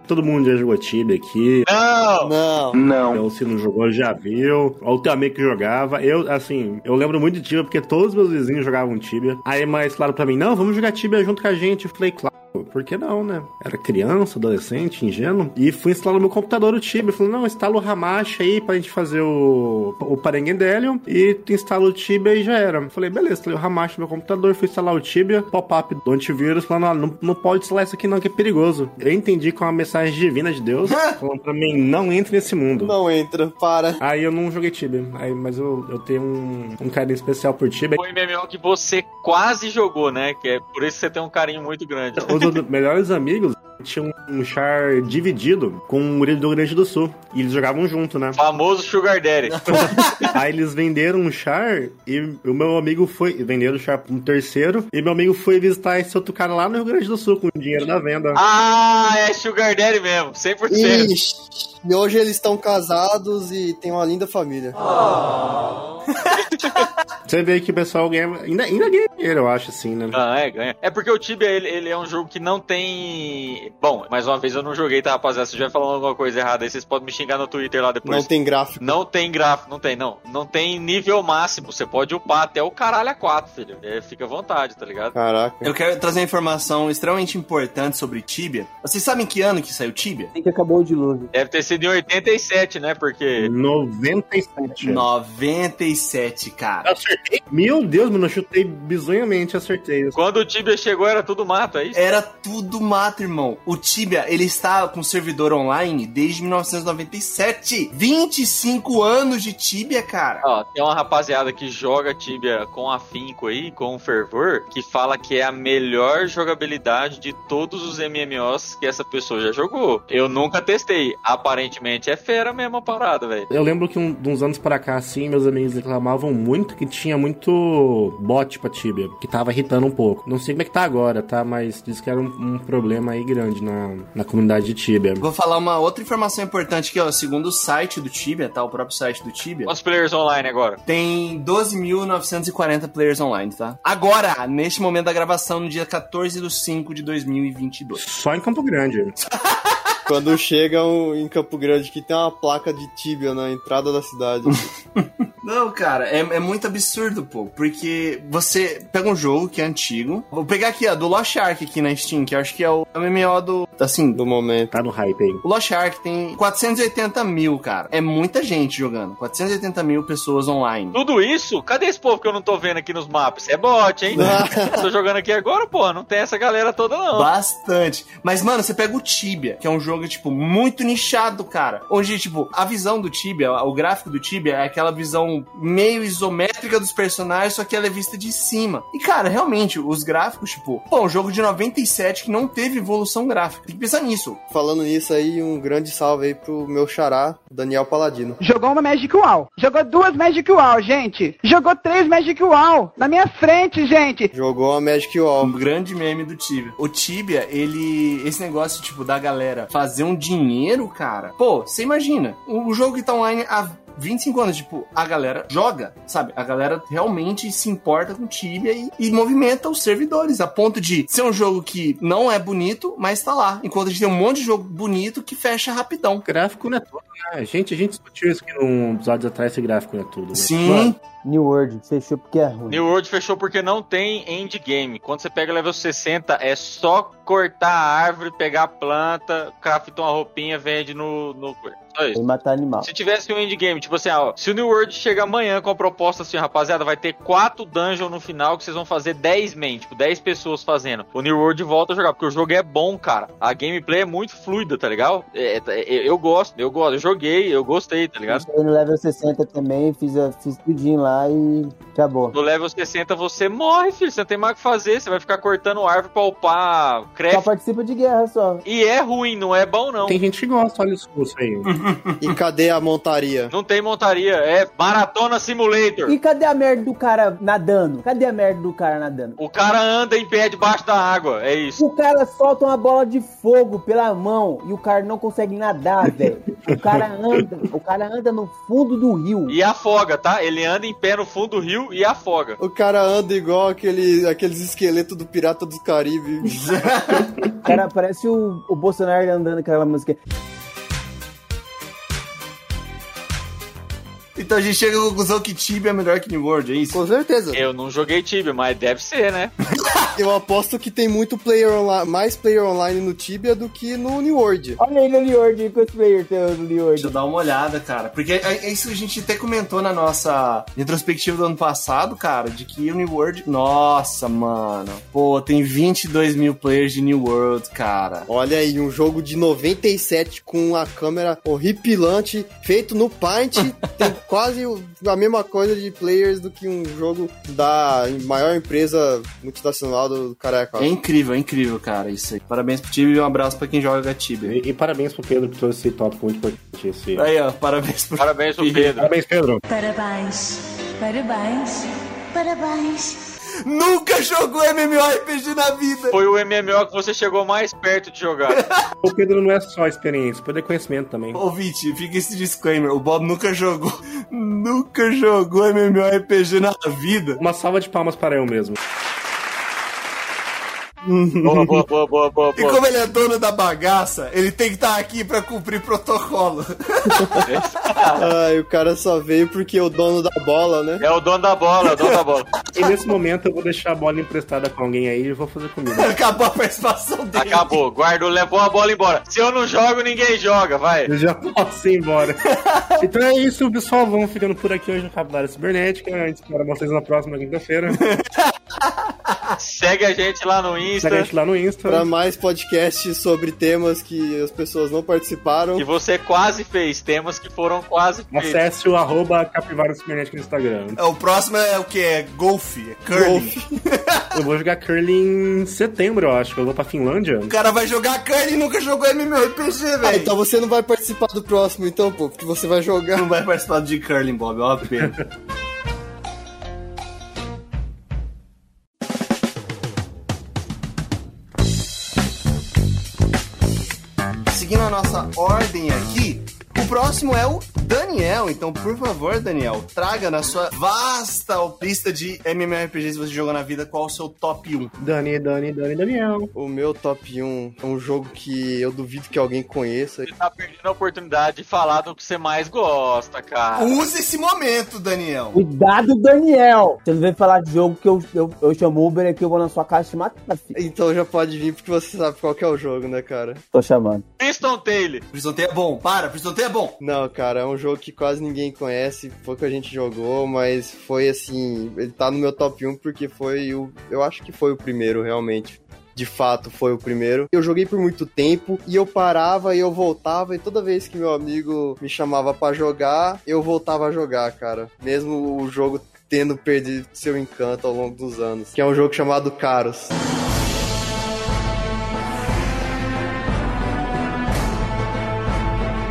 Todo mundo já jogou Tibia aqui. Não! Não! Não. Então, se não jogou, já viu. Ou o teu amigo que jogava. Eu, assim, eu lembro muito de Tibia porque todos os meus vizinhos jogavam Tibia. Aí, mais claro pra mim, não, vamos jogar Tibia junto com a gente. Eu falei, claro. Por que não, né? Era criança, adolescente, ingênuo. E fui instalar no meu computador o Tibia. Falei, não, instala o Hamashi aí pra gente fazer o, o Parangendelion. E tu instala o Tibia e já era. Falei, beleza, instalei o Hamashi no meu computador, fui instalar o Tibia. Pop-up do antivírus, falando, ah, não, não pode instalar isso aqui não, que é perigoso. Eu entendi com uma mensagem divina de Deus, falando pra mim, não entre nesse mundo. Não entra, para. Aí eu não joguei Tibia. Aí, mas eu, eu tenho um, um carinho especial por Tibia. Foi MMO que você quase jogou, né? Que é por isso que você tem um carinho muito grande. Os melhores amigos tinham um char dividido com o Murilo do Rio Grande do Sul. E eles jogavam junto, né? Famoso Sugar Daddy. Aí eles venderam um char e o meu amigo foi. Venderam o char pra um terceiro. E meu amigo foi visitar esse outro cara lá no Rio Grande do Sul com o dinheiro da venda. Ah, é Sugar Daddy mesmo, 100%. Ixi, e hoje eles estão casados e têm uma linda família. Oh. Você vê que o pessoal ganha. Ainda, ainda ganha dinheiro, eu acho, assim, né? Ah, é, ganha. É porque o Tibia, ele, ele é um jogo que não tem. Bom, mais uma vez eu não joguei, tá, rapaziada? Se estiver falando alguma coisa errada aí, vocês podem me xingar no Twitter lá depois. Não tem gráfico. Não tem gráfico, não tem, não. Não tem nível máximo. Você pode upar até o caralho a 4, filho. É, fica à vontade, tá ligado? Caraca. Eu quero trazer uma informação extremamente importante sobre Tibia. Vocês sabem que ano que saiu Tibia? Tem que acabou o dilúvio. Deve ter sido em 87, né? Porque. 97. 97, cara. Acertei? Meu Deus, mano, eu chutei bizonhamente, acertei. Quando o Tibia chegou, era tudo mato, é isso? Era tudo mato, irmão. O Tibia, ele está com servidor online desde 1997. 25 anos de Tibia, cara. Ó, tem uma rapaziada que joga Tibia com afinco aí, com fervor, que fala que é a melhor jogabilidade de todos os MMOs que essa pessoa já jogou. Eu nunca testei. Aparentemente é fera mesmo a parada, velho. Eu lembro que um, de uns anos pra cá, assim, meus amigos reclamavam muito que tinha muito bot pra Tibia, que tava irritando um pouco. Não sei como é que tá agora, tá? Mas diz que era um, um problema aí grande na, na comunidade de Tibia. Vou falar uma outra informação importante que, ó, segundo o site do Tibia, tá? O próprio site do Tibia. Quantos players online agora? Tem 12.940 players online, tá? Agora, neste momento da gravação, no dia 14 de 5 de 2022. Só em Campo Grande. Quando chegam em Campo Grande que tem uma placa de Tibia na entrada da cidade. Não, cara, é, é muito absurdo, pô. Porque você pega um jogo que é antigo. Vou pegar aqui, ó, do Lost Ark aqui na Steam, que eu acho que é o MMO do. Assim, do momento. Tá no hype aí. O Lost Ark tem 480 mil, cara. É muita gente jogando. 480 mil pessoas online. Tudo isso? Cadê esse povo que eu não tô vendo aqui nos mapas? É bot, hein? tô jogando aqui agora, pô. Não tem essa galera toda, não. Bastante. Mas, mano, você pega o Tibia, que é um jogo, tipo, muito nichado, cara. Onde, tipo, a visão do Tibia, o gráfico do Tibia é aquela visão meio isométrica dos personagens, só que ela é vista de cima. E, cara, realmente, os gráficos, tipo, pô, um jogo de 97 que não teve evolução gráfica. Tem que pensar nisso. Falando nisso aí, um grande salve aí pro meu xará, Daniel Paladino. Jogou uma Magic Wall. Jogou duas Magic Wall, gente. Jogou três Magic Wall. Na minha frente, gente. Jogou uma Magic Wall. Um grande meme do Tibia. O Tibia, ele. Esse negócio, tipo, da galera fazer um dinheiro, cara. Pô, você imagina. O jogo que tá online há 25 anos, tipo, a galera joga, sabe? A galera realmente se importa com Tibia e, e, movimenta os servidores, a ponto de ser um jogo que não é bonito, mas tá lá. Enquanto a gente tem um monte de jogo bonito que fecha rapidão. Gráfico não é tudo, né? Gente, a gente discutiu isso aqui num episódio atrás, esse gráfico não é tudo. Né? Sim. Mano, New World fechou porque é ruim. New World fechou porque não tem endgame. Quando você pega level 60, é só cortar a árvore, pegar a planta, craftar uma roupinha, vende no. no... Só isso. E matar animal. Se tivesse um endgame, tipo assim, ó, se o New World chega amanhã com a proposta assim, rapaziada, vai ter quatro dungeons no final que vocês vão fazer 10 men, tipo, 10 pessoas fazendo. O New World volta a jogar, porque o jogo é bom, cara. A gameplay é muito fluida, tá ligado? É, é, eu gosto, eu gosto, eu joguei, eu gostei, tá ligado? Cheguei no level 60 também, fiz, a- fiz tudinho lá e acabou. No level 60 você morre, filho. Você não tem mais o que fazer. Você vai ficar cortando árvore pra upar Só craft. participa de guerra só. E é ruim, não é bom, não. Tem gente que gosta, olha isso aí. E cadê a montaria? Não tem montaria, é Maratona Simulator. E cadê a merda do cara nadando? Cadê a merda do cara nadando? O cara anda em pé debaixo da água, é isso. O cara solta uma bola de fogo pela mão e o cara não consegue nadar, velho. O cara anda, o cara anda no fundo do rio. E afoga, tá? Ele anda em pé no fundo do rio e afoga. O cara anda igual aquele, aqueles esqueletos do Pirata do Caribe. O cara parece o, o Bolsonaro andando com aquela música. Então a gente chega à conclusão que Tibia é melhor que New World, é isso? Com certeza. Eu não joguei Tibia, mas deve ser, né? Eu aposto que tem muito player online, mais player online no Tibia do que no New World. Olha aí no New World, quantos players tem no New Deixa eu World? dar uma olhada, cara. Porque é é isso que a gente até comentou na nossa retrospectiva do ano passado, cara, de que o New World. Nossa, mano. Pô, tem 22 mil players de New World, cara. Olha aí, um jogo de 97 com a câmera horripilante, feito no Paint, tem quase o- a mesma coisa de players do que um jogo da maior empresa multinacional do Careca. É incrível, é incrível, cara, isso aí. Parabéns pro Tibia e um abraço pra quem joga Tibia. E, e parabéns pro Pedro por trouxe esse tópico muito importante. Esse... Aí, ó, parabéns pro Parabéns pro Pedro. Parabéns, Pedro. Parabéns. Parabéns. Parabéns. Nunca jogou MMORPG na vida! Foi o MMO que você chegou mais perto de jogar. O Pedro não é só experiência, o Pedro é conhecimento também. Ouvinte, fica esse disclaimer. O Bob nunca jogou. Nunca jogou MMORPG na vida. Uma salva de palmas para eu mesmo. Boa, boa, boa, boa, boa. E como ele é dono da bagaça, ele tem que estar aqui pra cumprir protocolo. Ai, o cara só veio porque o dono da bola, né? É o dono da bola, é o dono da bola. E nesse momento eu vou deixar a bola emprestada com alguém aí e vou fazer comida. Acabou a participação dele. Acabou, guardou, levou a bola embora. Se eu não jogo, ninguém joga, vai. Eu já posso ir embora. então é isso, pessoal. Vamos ficando por aqui hoje no Capilária Cibernética. A gente espera vocês na próxima quinta-feira. Segue a gente lá no Insta. Segue a gente lá no Insta. Pra mais podcasts sobre temas que as pessoas não participaram. Que você quase fez, temas que foram quase feitos. Acesse o arroba Capivara Cibernética no Instagram. O próximo é o que? É golfe, é curling. Eu vou jogar curling em setembro, eu acho. Eu vou pra Finlândia. O cara vai jogar curling e nunca jogou MMORPG, velho. Ah, então você não vai participar do próximo, então, pô, porque você vai jogar. Não vai participar de curling, Bob, ó, pena. Seguindo a nossa ordem aqui, o próximo é o Daniel. Então, por favor, Daniel, traga na sua vasta lista de MMORPGs que você jogou na vida qual o seu top 1. Dani, Dani, Dani, Daniel. O meu top 1 é um jogo que eu duvido que alguém conheça. Você tá perdendo a oportunidade de falar do que você mais gosta, cara. Use esse momento, Daniel. Cuidado, Daniel! Você não vem falar de jogo que eu, eu, eu chamo Uber aqui, eu vou na sua casa te matar, filho. Então já pode vir porque você sabe qual que é o jogo, né, cara? Tô chamando. Priston Taylor. Priston Taylor é bom. Para, Priston Taylor é bom. Não, cara, é um jogo que quase ninguém conhece, pouco a gente jogou, mas foi assim, ele tá no meu top 1 porque foi o, eu acho que foi o primeiro realmente. De fato, foi o primeiro. Eu joguei por muito tempo e eu parava e eu voltava e toda vez que meu amigo me chamava para jogar, eu voltava a jogar, cara. Mesmo o jogo tendo perdido seu encanto ao longo dos anos. Que é um jogo chamado Caros.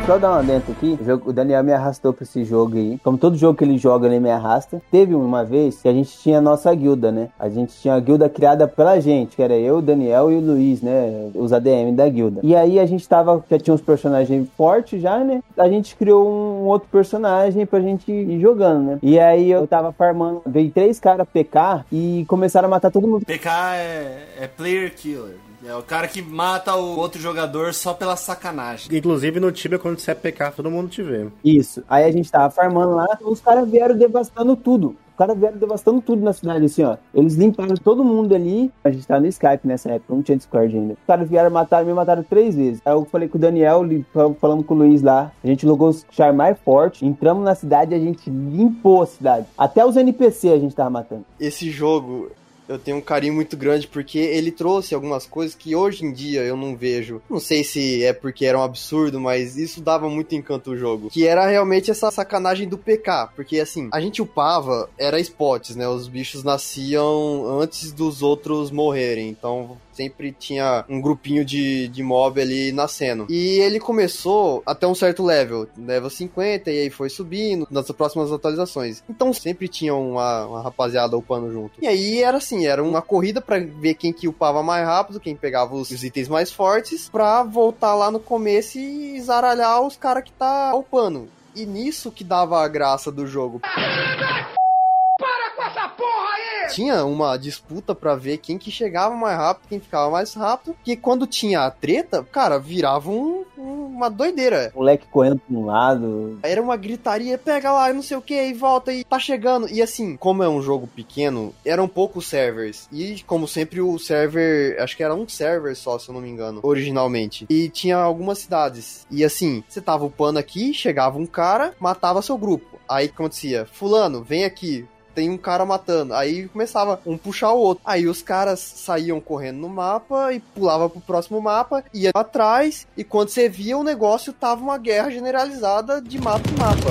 Só dar uma dentro aqui, o, Daniel me arrastou pra esse jogo aí. Como todo jogo que ele joga, ele me arrasta. Teve uma vez que a gente tinha a nossa guilda, né? A gente tinha a guilda criada pela gente, que era eu, o Daniel e o Luiz, né? Os ADM da guilda. E aí a gente tava, já tinha uns personagens fortes já, né? A gente criou um outro personagem pra gente ir jogando, né? E aí eu tava farmando, veio três caras PK e começaram a matar todo mundo. PK é, é player killer. É o cara que mata o outro jogador só pela sacanagem. Inclusive no Tibia, quando você é PK, todo mundo te vê. Isso. Aí a gente tava farmando lá, os caras vieram devastando tudo. Os caras vieram devastando tudo na cidade, assim, ó. Eles limparam todo mundo ali. A gente tava no Skype nessa época, não tinha Discord ainda. Os caras vieram matar, me mataram três vezes. Aí eu falei com o Daniel, li- fal- falamos com o Luiz lá. A gente logou os char mais forte, entramos na cidade e a gente limpou a cidade. Até os NPC a gente tava matando. Esse jogo eu tenho um carinho muito grande porque ele trouxe algumas coisas que hoje em dia eu não vejo. Não sei se é porque era um absurdo, mas isso dava muito encanto ao jogo. Que era realmente essa sacanagem do PK. Porque assim, a gente upava, era spots, né? Os bichos nasciam antes dos outros morrerem. Então sempre tinha um grupinho de, de mob ali nascendo. E ele começou até um certo level, level 50, e aí foi subindo nas próximas atualizações. Então sempre tinha uma, uma rapaziada upando junto. E aí era assim, era uma corrida pra ver quem que upava mais rápido, quem pegava os, os itens mais fortes, pra voltar lá no começo e zaralhar os caras que tá upando. E nisso que dava a graça do jogo. Para com essa porra! Tinha uma disputa pra ver quem que chegava mais rápido, quem ficava mais rápido. Que quando tinha a treta, cara, virava um- um- uma doideira. Moleque correndo pra um lado. Era uma gritaria, pega lá, não sei o que, e volta e tá chegando. E assim, como é um jogo pequeno, eram poucos servers. E como sempre, o server, acho que era um server só, se eu não me engano, originalmente. E tinha algumas cidades. E assim, você tava upando aqui, chegava um cara, matava seu grupo. Aí o que acontecia? Fulano, vem aqui. Tem um cara matando. Aí começava um puxar o outro. Aí os caras saíam correndo no mapa e pulava pro próximo mapa, ia atrás, e quando você via o negócio, tava uma guerra generalizada de mapa em mapa.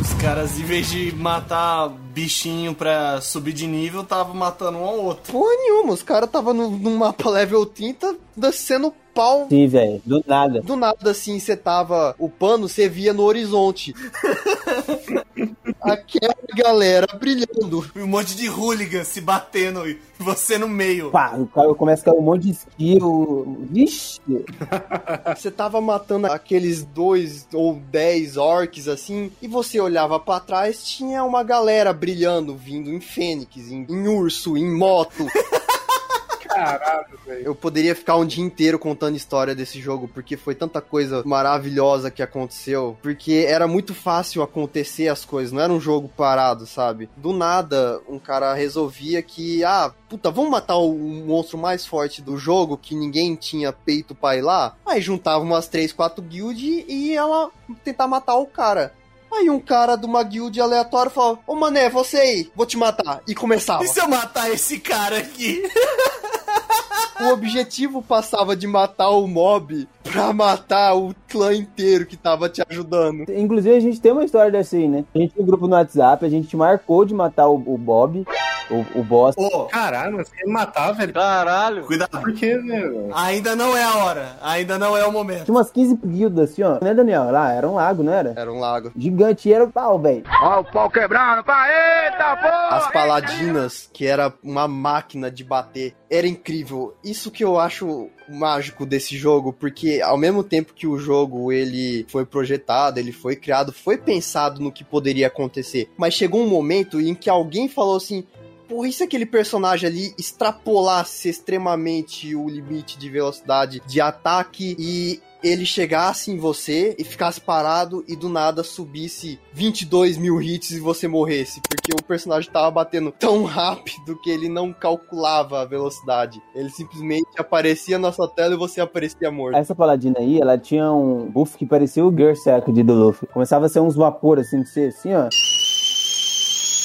Os caras, em vez de matar bichinho pra subir de nível, estavam matando um ao outro. Porra nenhuma, os caras tava no, num mapa level 30, descendo pau. Sim, velho, do nada. Do nada, assim, você tava upando, você via no horizonte. aquela galera brilhando. Um monte de hooligans se batendo e você no meio. Pá, o cara começa a cair um monte de skill. Vixe. Você tava matando aqueles dois ou dez orcs assim, e você olhava pra trás, tinha uma galera brilhando, vindo em fênix, em, em urso, em moto. Caralho, velho. Eu poderia ficar um dia inteiro contando história desse jogo, porque foi tanta coisa maravilhosa que aconteceu. Porque era muito fácil acontecer as coisas, não era um jogo parado, sabe? Do nada, um cara resolvia que, ah, puta, vamos matar o monstro mais forte do jogo, que ninguém tinha peito pra ir lá. Aí juntava umas 3, 4 guilds e ela tentar matar o cara. Aí um cara de uma guild aleatória falou: Ô mané, você aí, vou te matar. E começava. E se eu matar esse cara aqui? O objetivo passava de matar o mob pra matar o clã inteiro que tava te ajudando. Inclusive, a gente tem uma história dessa aí, né? A gente tem um grupo no WhatsApp, a gente marcou de matar o, o Bob, o, o boss. Ô, Caralho, mas quer me matar, velho. Caralho. cuidado. Por que, velho? Ainda não é a hora. Ainda não é o momento. Tinha umas 15 guildas assim, ó. Né, Daniel? Lá, era um lago, não era? Era um lago. Gigante, e era o pau, velho. Ó, o pau quebrando, pá, eita, porra! As paladinas, que era uma máquina de bater, era incrível. Isso que eu acho mágico desse jogo, porque ao mesmo tempo que o jogo ele foi projetado, ele foi criado, foi pensado no que poderia acontecer, mas chegou um momento em que alguém falou assim: Porra, e se aquele personagem ali extrapolasse extremamente o limite de velocidade de ataque e ele chegasse em você e ficasse parado e do nada subisse 22 mil hits e você morresse, porque o personagem tava batendo tão rápido que ele não calculava a velocidade. Ele simplesmente aparecia na sua tela e você aparecia morto. Essa paladina aí, ela tinha um buff que parecia o Gersack de do Luffy. Começava a ser uns vapor assim de ser assim, ó.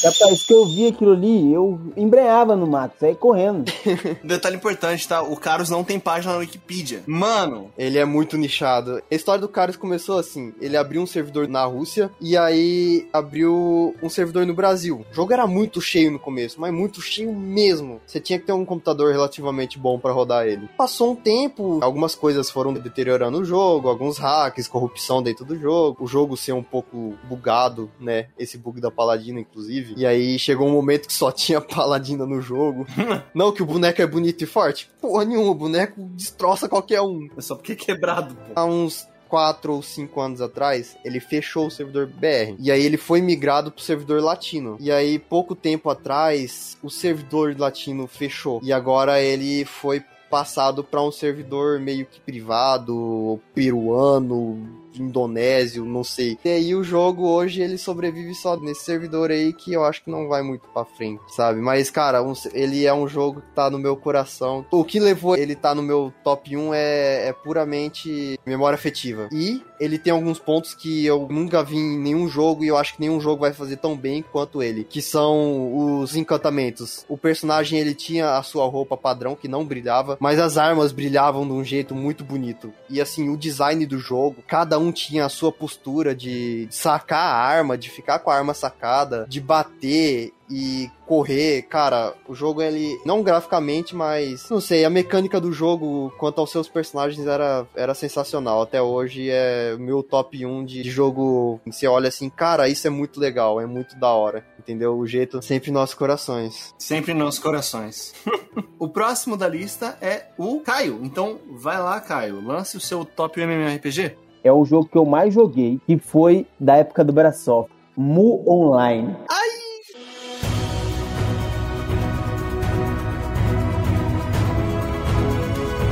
Rapaz, que eu vi aquilo ali, eu embreava no mato, saí correndo. Detalhe importante, tá? O Carlos não tem página na Wikipedia. Mano, Ele é muito nichado. A história do Carlos começou assim: ele abriu um servidor na Rússia e aí abriu um servidor no Brasil. O jogo era muito cheio no começo, mas muito cheio mesmo. Você tinha que ter um computador relativamente bom pra rodar ele. Passou um tempo, algumas coisas foram deteriorando o jogo, alguns hacks, corrupção dentro do jogo, o jogo ser um pouco bugado, né? Esse bug da Paladina, inclusive. E aí chegou um momento que só tinha Paladina no jogo. Não que o boneco é bonito e forte. Porra nenhuma, o boneco destroça qualquer um é só porque é quebrado, pô. há uns 4 ou 5 anos atrás, ele fechou o servidor BR. E aí ele foi migrado pro servidor latino. E aí, pouco tempo atrás, o servidor latino fechou. E agora ele foi passado para um servidor meio que privado, peruano, indonésio, não sei. E aí o jogo hoje ele sobrevive só nesse servidor aí que eu acho que não vai muito pra frente, sabe? Mas cara, um- ele é um jogo que tá no meu coração. O que levou ele tá no meu top 1 é, é puramente memória afetiva. E ele tem alguns pontos que eu nunca vi em nenhum jogo e eu acho que nenhum jogo vai fazer tão bem quanto ele, que são os encantamentos. O personagem ele tinha a sua roupa padrão que não brilhava, mas as armas brilhavam de um jeito muito bonito. E assim, o design do jogo, cada um tinha a sua postura de sacar a arma, de ficar com a arma sacada, de bater e correr, cara, o jogo ele não graficamente, mas não sei, a mecânica do jogo quanto aos seus personagens era, era sensacional. Até hoje é meu top 1 de jogo. Você olha assim, cara, isso é muito legal, é muito da hora. Entendeu? O jeito sempre em nossos corações. Sempre em nossos corações. o próximo da lista é o Caio. Então, vai lá, Caio. Lance o seu top MMORPG. É o jogo que eu mais joguei, que foi da época do Brasoft. Mu Online.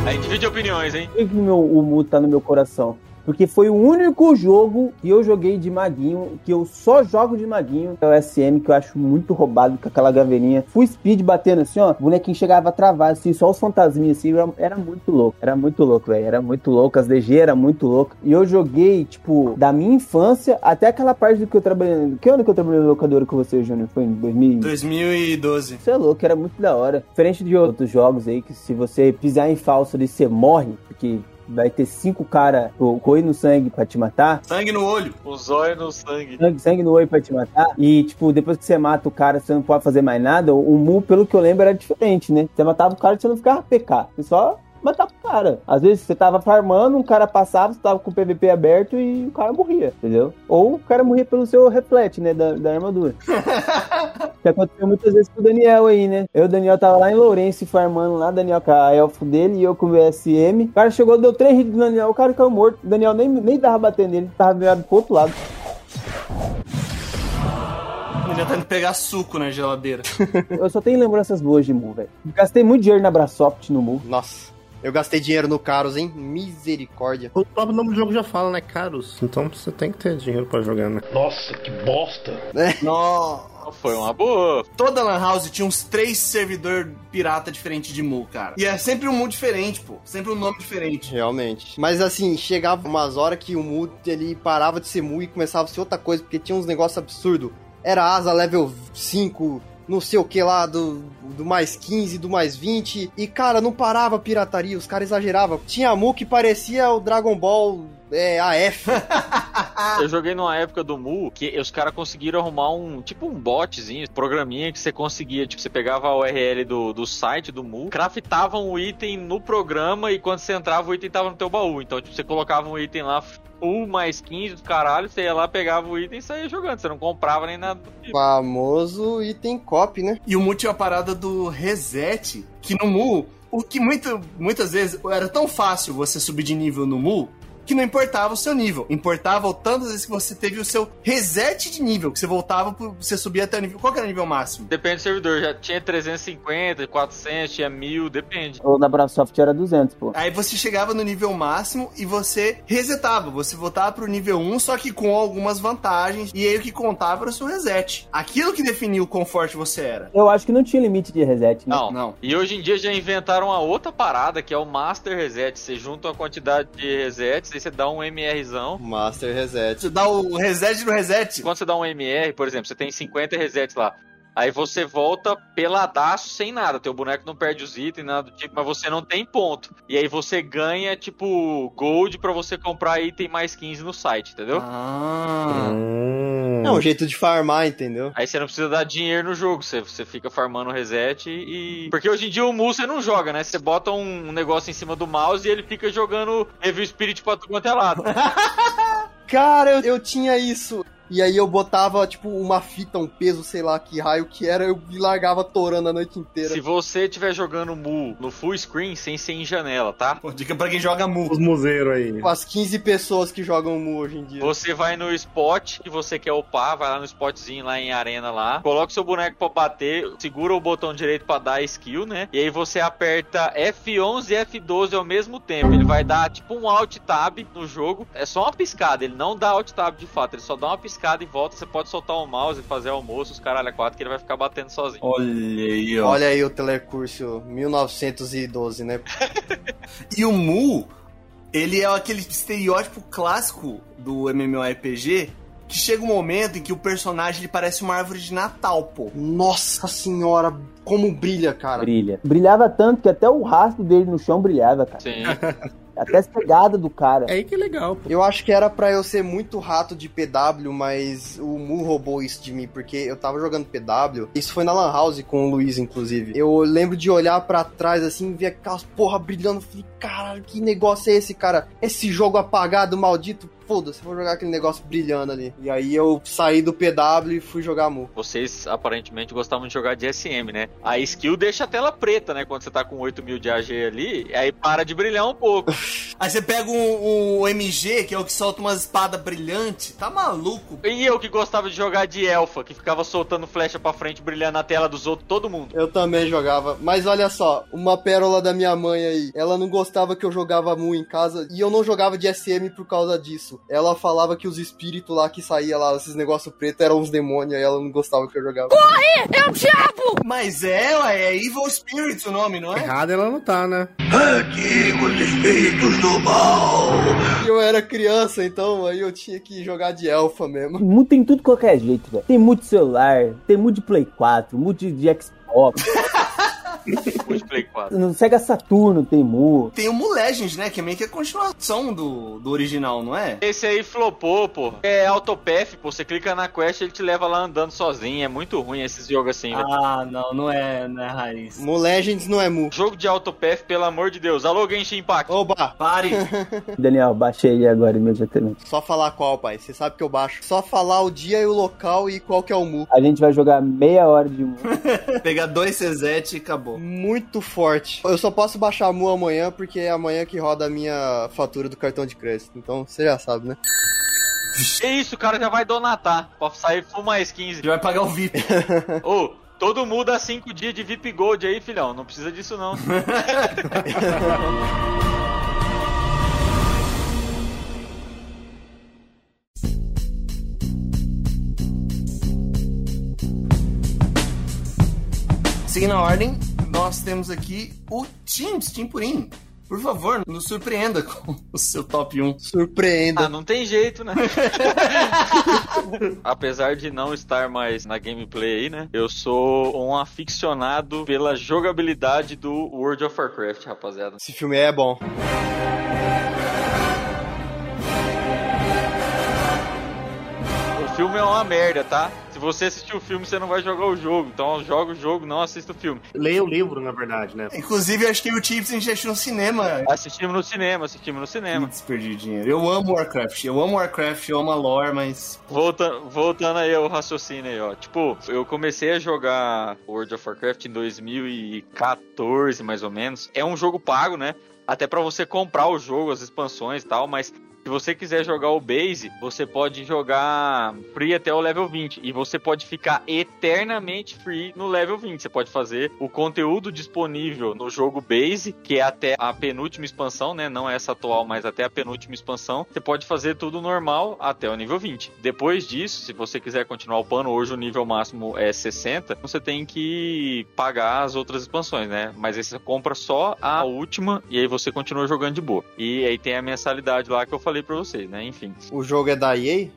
Aí divide opiniões, hein? Por que que meu, o Mu tá no meu coração? Porque foi o único jogo que eu joguei de maguinho, que eu só jogo de maguinho, é o SM, que eu acho muito roubado com aquela gaveirinha. Full speed batendo assim, ó. O bonequinho chegava a travar, assim, só os fantasminhas assim. Era, era muito louco. Era muito louco, velho. Era muito louco. As DG era muito louco. E eu joguei, tipo, da minha infância até aquela parte do que eu trabalhei. Que ano que eu trabalhei no locadora com você, Júnior? Foi em 2000? 2012. Você é louco, era muito da hora. Diferente de outros jogos aí, que se você pisar em falso ali, você morre, porque vai ter cinco cara com coi no sangue pra te matar. Sangue no olho. O zóio no sangue. Sangue, sangue no olho pra te matar. E, tipo, depois que você mata o cara, você não pode fazer mais nada. O Mu, pelo que eu lembro, era diferente, né? Você matava o cara e você não ficava PK. Você só matar o cara. Às vezes você tava farmando, um cara passava, você tava com o PVP aberto e o cara morria, entendeu? Ou o cara morria pelo seu reflete, né, da, da armadura. que aconteceu muitas vezes com o Daniel aí, né? Eu e o Daniel tava lá em Lourenço farmando lá, Daniel com a elfo dele e eu com o SM. O cara chegou, deu três hits do Daniel, o cara caiu morto. O Daniel nem, nem tava batendo nele, tava virado pro outro lado. Ele já tá indo pegar suco na geladeira. Eu só tenho lembranças boas de Mu, velho. Gastei muito dinheiro na Brasoft no Mu. Nossa. Eu gastei dinheiro no Caros, hein? Misericórdia. O próprio nome do jogo já fala, né? Caros. Então você tem que ter dinheiro pra jogar, né? Nossa, que bosta. Nossa. Foi uma boa. Toda Lan House tinha uns três servidor pirata diferente de Mu, cara. E é sempre um Mu diferente, pô. Sempre um nome diferente. Realmente. Mas assim, chegava umas horas que o Mu ele parava de ser Mu e começava a ser outra coisa, porque tinha uns negócios absurdos. Era asa level 5, não sei o que lá, do, do mais 15, do mais 20. E, cara, não parava pirataria, os caras exageravam. Tinha Mu que parecia o Dragon Ball é, AF. Eu joguei numa época do Mu que os caras conseguiram arrumar um tipo um botzinho, programinha que você conseguia, tipo, você pegava a URL do, do site do Mu, craftava um item no programa e quando você entrava o item tava no teu baú. Então, tipo, você colocava um item lá full mais 15 do caralho, você ia lá, pegava o item e saía jogando. Você não comprava nem nada do tipo. Famoso item copy, né? E o Mu tinha a parada do reset, que no Mu, o que muito, muitas vezes era tão fácil você subir de nível no Mu, que não importava o seu nível. Importava o tantas vezes que você teve o seu reset de nível, que você voltava, pro, você subia até o nível. Qual que era o nível máximo? Depende do servidor, já tinha 350, 400, tinha 1000, depende. O da Brasoft era 200, pô. Aí você chegava no nível máximo e você resetava. Você voltava pro nível 1, só que com algumas vantagens. E aí o que contava era o seu reset. Aquilo que definia o quão forte você era. Eu acho que não tinha limite de reset, né? Não, não. E hoje em dia já inventaram uma outra parada que é o Master Reset. Você junta uma quantidade de resets, aí você dá um MRzão. Master Reset. Você dá o reset no reset. Quando você dá um MR, por exemplo, você tem 50 resets lá. Aí você volta peladaço sem nada. Teu boneco não perde os itens, nada do tipo, mas você não tem ponto. E aí você ganha, tipo, gold pra você comprar item mais 15 no site, entendeu? Ah. Hum. É um jeito de farmar, entendeu? Aí você não precisa dar dinheiro no jogo, você, você fica farmando reset e. Porque hoje em dia o Mu você não joga, né? Você bota um negócio em cima do mouse e ele fica jogando Evil Spirit pra tudo quanto é lado. Cara, eu, eu tinha isso. E aí eu botava, tipo, uma fita, um peso, sei lá que raio que era, eu me largava torando a noite inteira. Se você estiver jogando Mu no full screen, sem ser em janela, tá? Pô, dica pra quem joga Mu. Os museiros aí. As 15 pessoas que jogam Mu hoje em dia. Você vai no spot que você quer upar, vai lá no spotzinho lá em arena lá, coloca o seu boneco pra bater, segura o botão direito pra dar skill, né? E aí você aperta F11 e F12 ao mesmo tempo. Ele vai dar tipo um alt tab no jogo. É só uma piscada, ele não dá alt tab de fato, ele só dá uma piscada e volta. Você pode soltar o mouse e fazer almoço, os caralho a quatro, que ele vai ficar batendo sozinho. Olha aí, ó. Olha aí o telecurso 1912, né? E o Mu, ele é aquele estereótipo clássico do MMORPG que chega um momento em que o personagem ele parece uma árvore de Natal, pô. Nossa senhora, como brilha, cara. Brilha. Brilhava tanto que até o rastro dele no chão brilhava, cara. Sim. Até as pegadas do cara. É aí que é legal, pô. Eu acho que era pra eu ser muito rato de PW, mas o Mu roubou isso de mim, porque eu tava jogando PW. Isso foi na Lan House com o Luiz, inclusive. Eu lembro de olhar pra trás assim, ver aquelas porra brilhando. Falei, caralho, que negócio é esse, cara? Esse jogo apagado, maldito. Foda-se, vou jogar aquele negócio brilhando ali. E aí eu saí do PW e fui jogar Mu. Vocês aparentemente gostavam de jogar de SM, né? A skill deixa a tela preta, né? Quando você tá com 8 mil de AG ali, aí para de brilhar um pouco. Aí você pega um, um MG, que é o que solta umas espadas brilhantes. Tá maluco? E eu que gostava de jogar de Elfa, que ficava soltando flecha pra frente, brilhando na tela dos outros, todo mundo. Eu também jogava. Mas olha só, uma pérola da minha mãe aí. Ela não gostava que eu jogava Mu em casa e eu não jogava de SM por causa disso. Ela falava que os espíritos lá que saía lá, esses negócios pretos, eram uns demônios e ela não gostava que eu jogava. Corre! É o diabo! Mas é, ué, é Evil Spirits o nome, não é? Errado ela não tá, né? Antigos espíritos do mal. E eu era criança, então aí eu tinha que jogar de elfa mesmo. Mu tem tudo de qualquer jeito, velho. Tem mu de celular, tem mu de Play 4, mu de, de Xbox. de Play 4. No Sega Saturno tem Mu. Tem o Mu Legends, né? Que é meio que a continuação do, do original, não é? Esse aí flopou, pô. É autopath, pô. Você clica na quest ele te leva lá andando sozinho. É muito ruim esses jogos assim, velho. Ah, não, não é, não é raiz. Mu Legends não é Mu. Jogo de autopath, pelo amor de Deus. Alô, Genshin Impact. Oba! Pare! Daniel, baixei ele agora imediatamente. Só falar qual, pai. Você sabe que eu baixo. Só falar o dia e o local e qual que é o Mu. A gente vai jogar meia hora de Mu. Pegar dois CZ e acabou. Muito forte. Eu só posso baixar Mu amanhã porque é amanhã que roda a minha fatura do cartão de crédito. Então você já sabe, né? Que isso, o cara já vai donatar. Pra sair full mais 15. Já vai pagar o VIP. Ô, todo mundo dá 5 dias de VIP Gold aí, filhão. Não precisa disso, não. Seguindo a ordem, nós temos aqui o Teams, Team Purim. Por favor, nos surpreenda com o seu top 1. Surpreenda. Ah, não tem jeito, né? Apesar de não estar mais na gameplay aí, né? Eu sou um aficionado pela jogabilidade do World of Warcraft, rapaziada. Esse filme é bom. O filme é uma merda, tá? Se você assistir o filme, você não vai jogar o jogo. Então joga o jogo, não assista o filme. Leia o livro, na verdade, né? Inclusive, acho que o Chips a gente assistiu no cinema. Assistimos no cinema, assistimos no cinema. Putz, perdi dinheiro. Eu amo Warcraft. Eu amo Warcraft, eu amo a lore, mas. Volta, voltando aí ao raciocínio aí, ó. Tipo, eu comecei a jogar World of Warcraft em 2014, mais ou menos. É um jogo pago, né? Até pra você comprar o jogo, as expansões e tal, mas se você quiser jogar o base, você pode jogar free até o level 20 e você pode ficar eternamente free no level 20. Você pode fazer o conteúdo disponível no jogo base, que é até a penúltima expansão, né? Não essa atual, mas até a penúltima expansão. Você pode fazer tudo normal até o nível 20. Depois disso, se você quiser continuar upando, hoje o nível máximo é 60, você tem que pagar as outras expansões, né? Mas aí você compra só a última e aí você continua jogando de boa. E aí tem a mensalidade lá que eu falei pra vocês, né? Enfim. O jogo é da EA?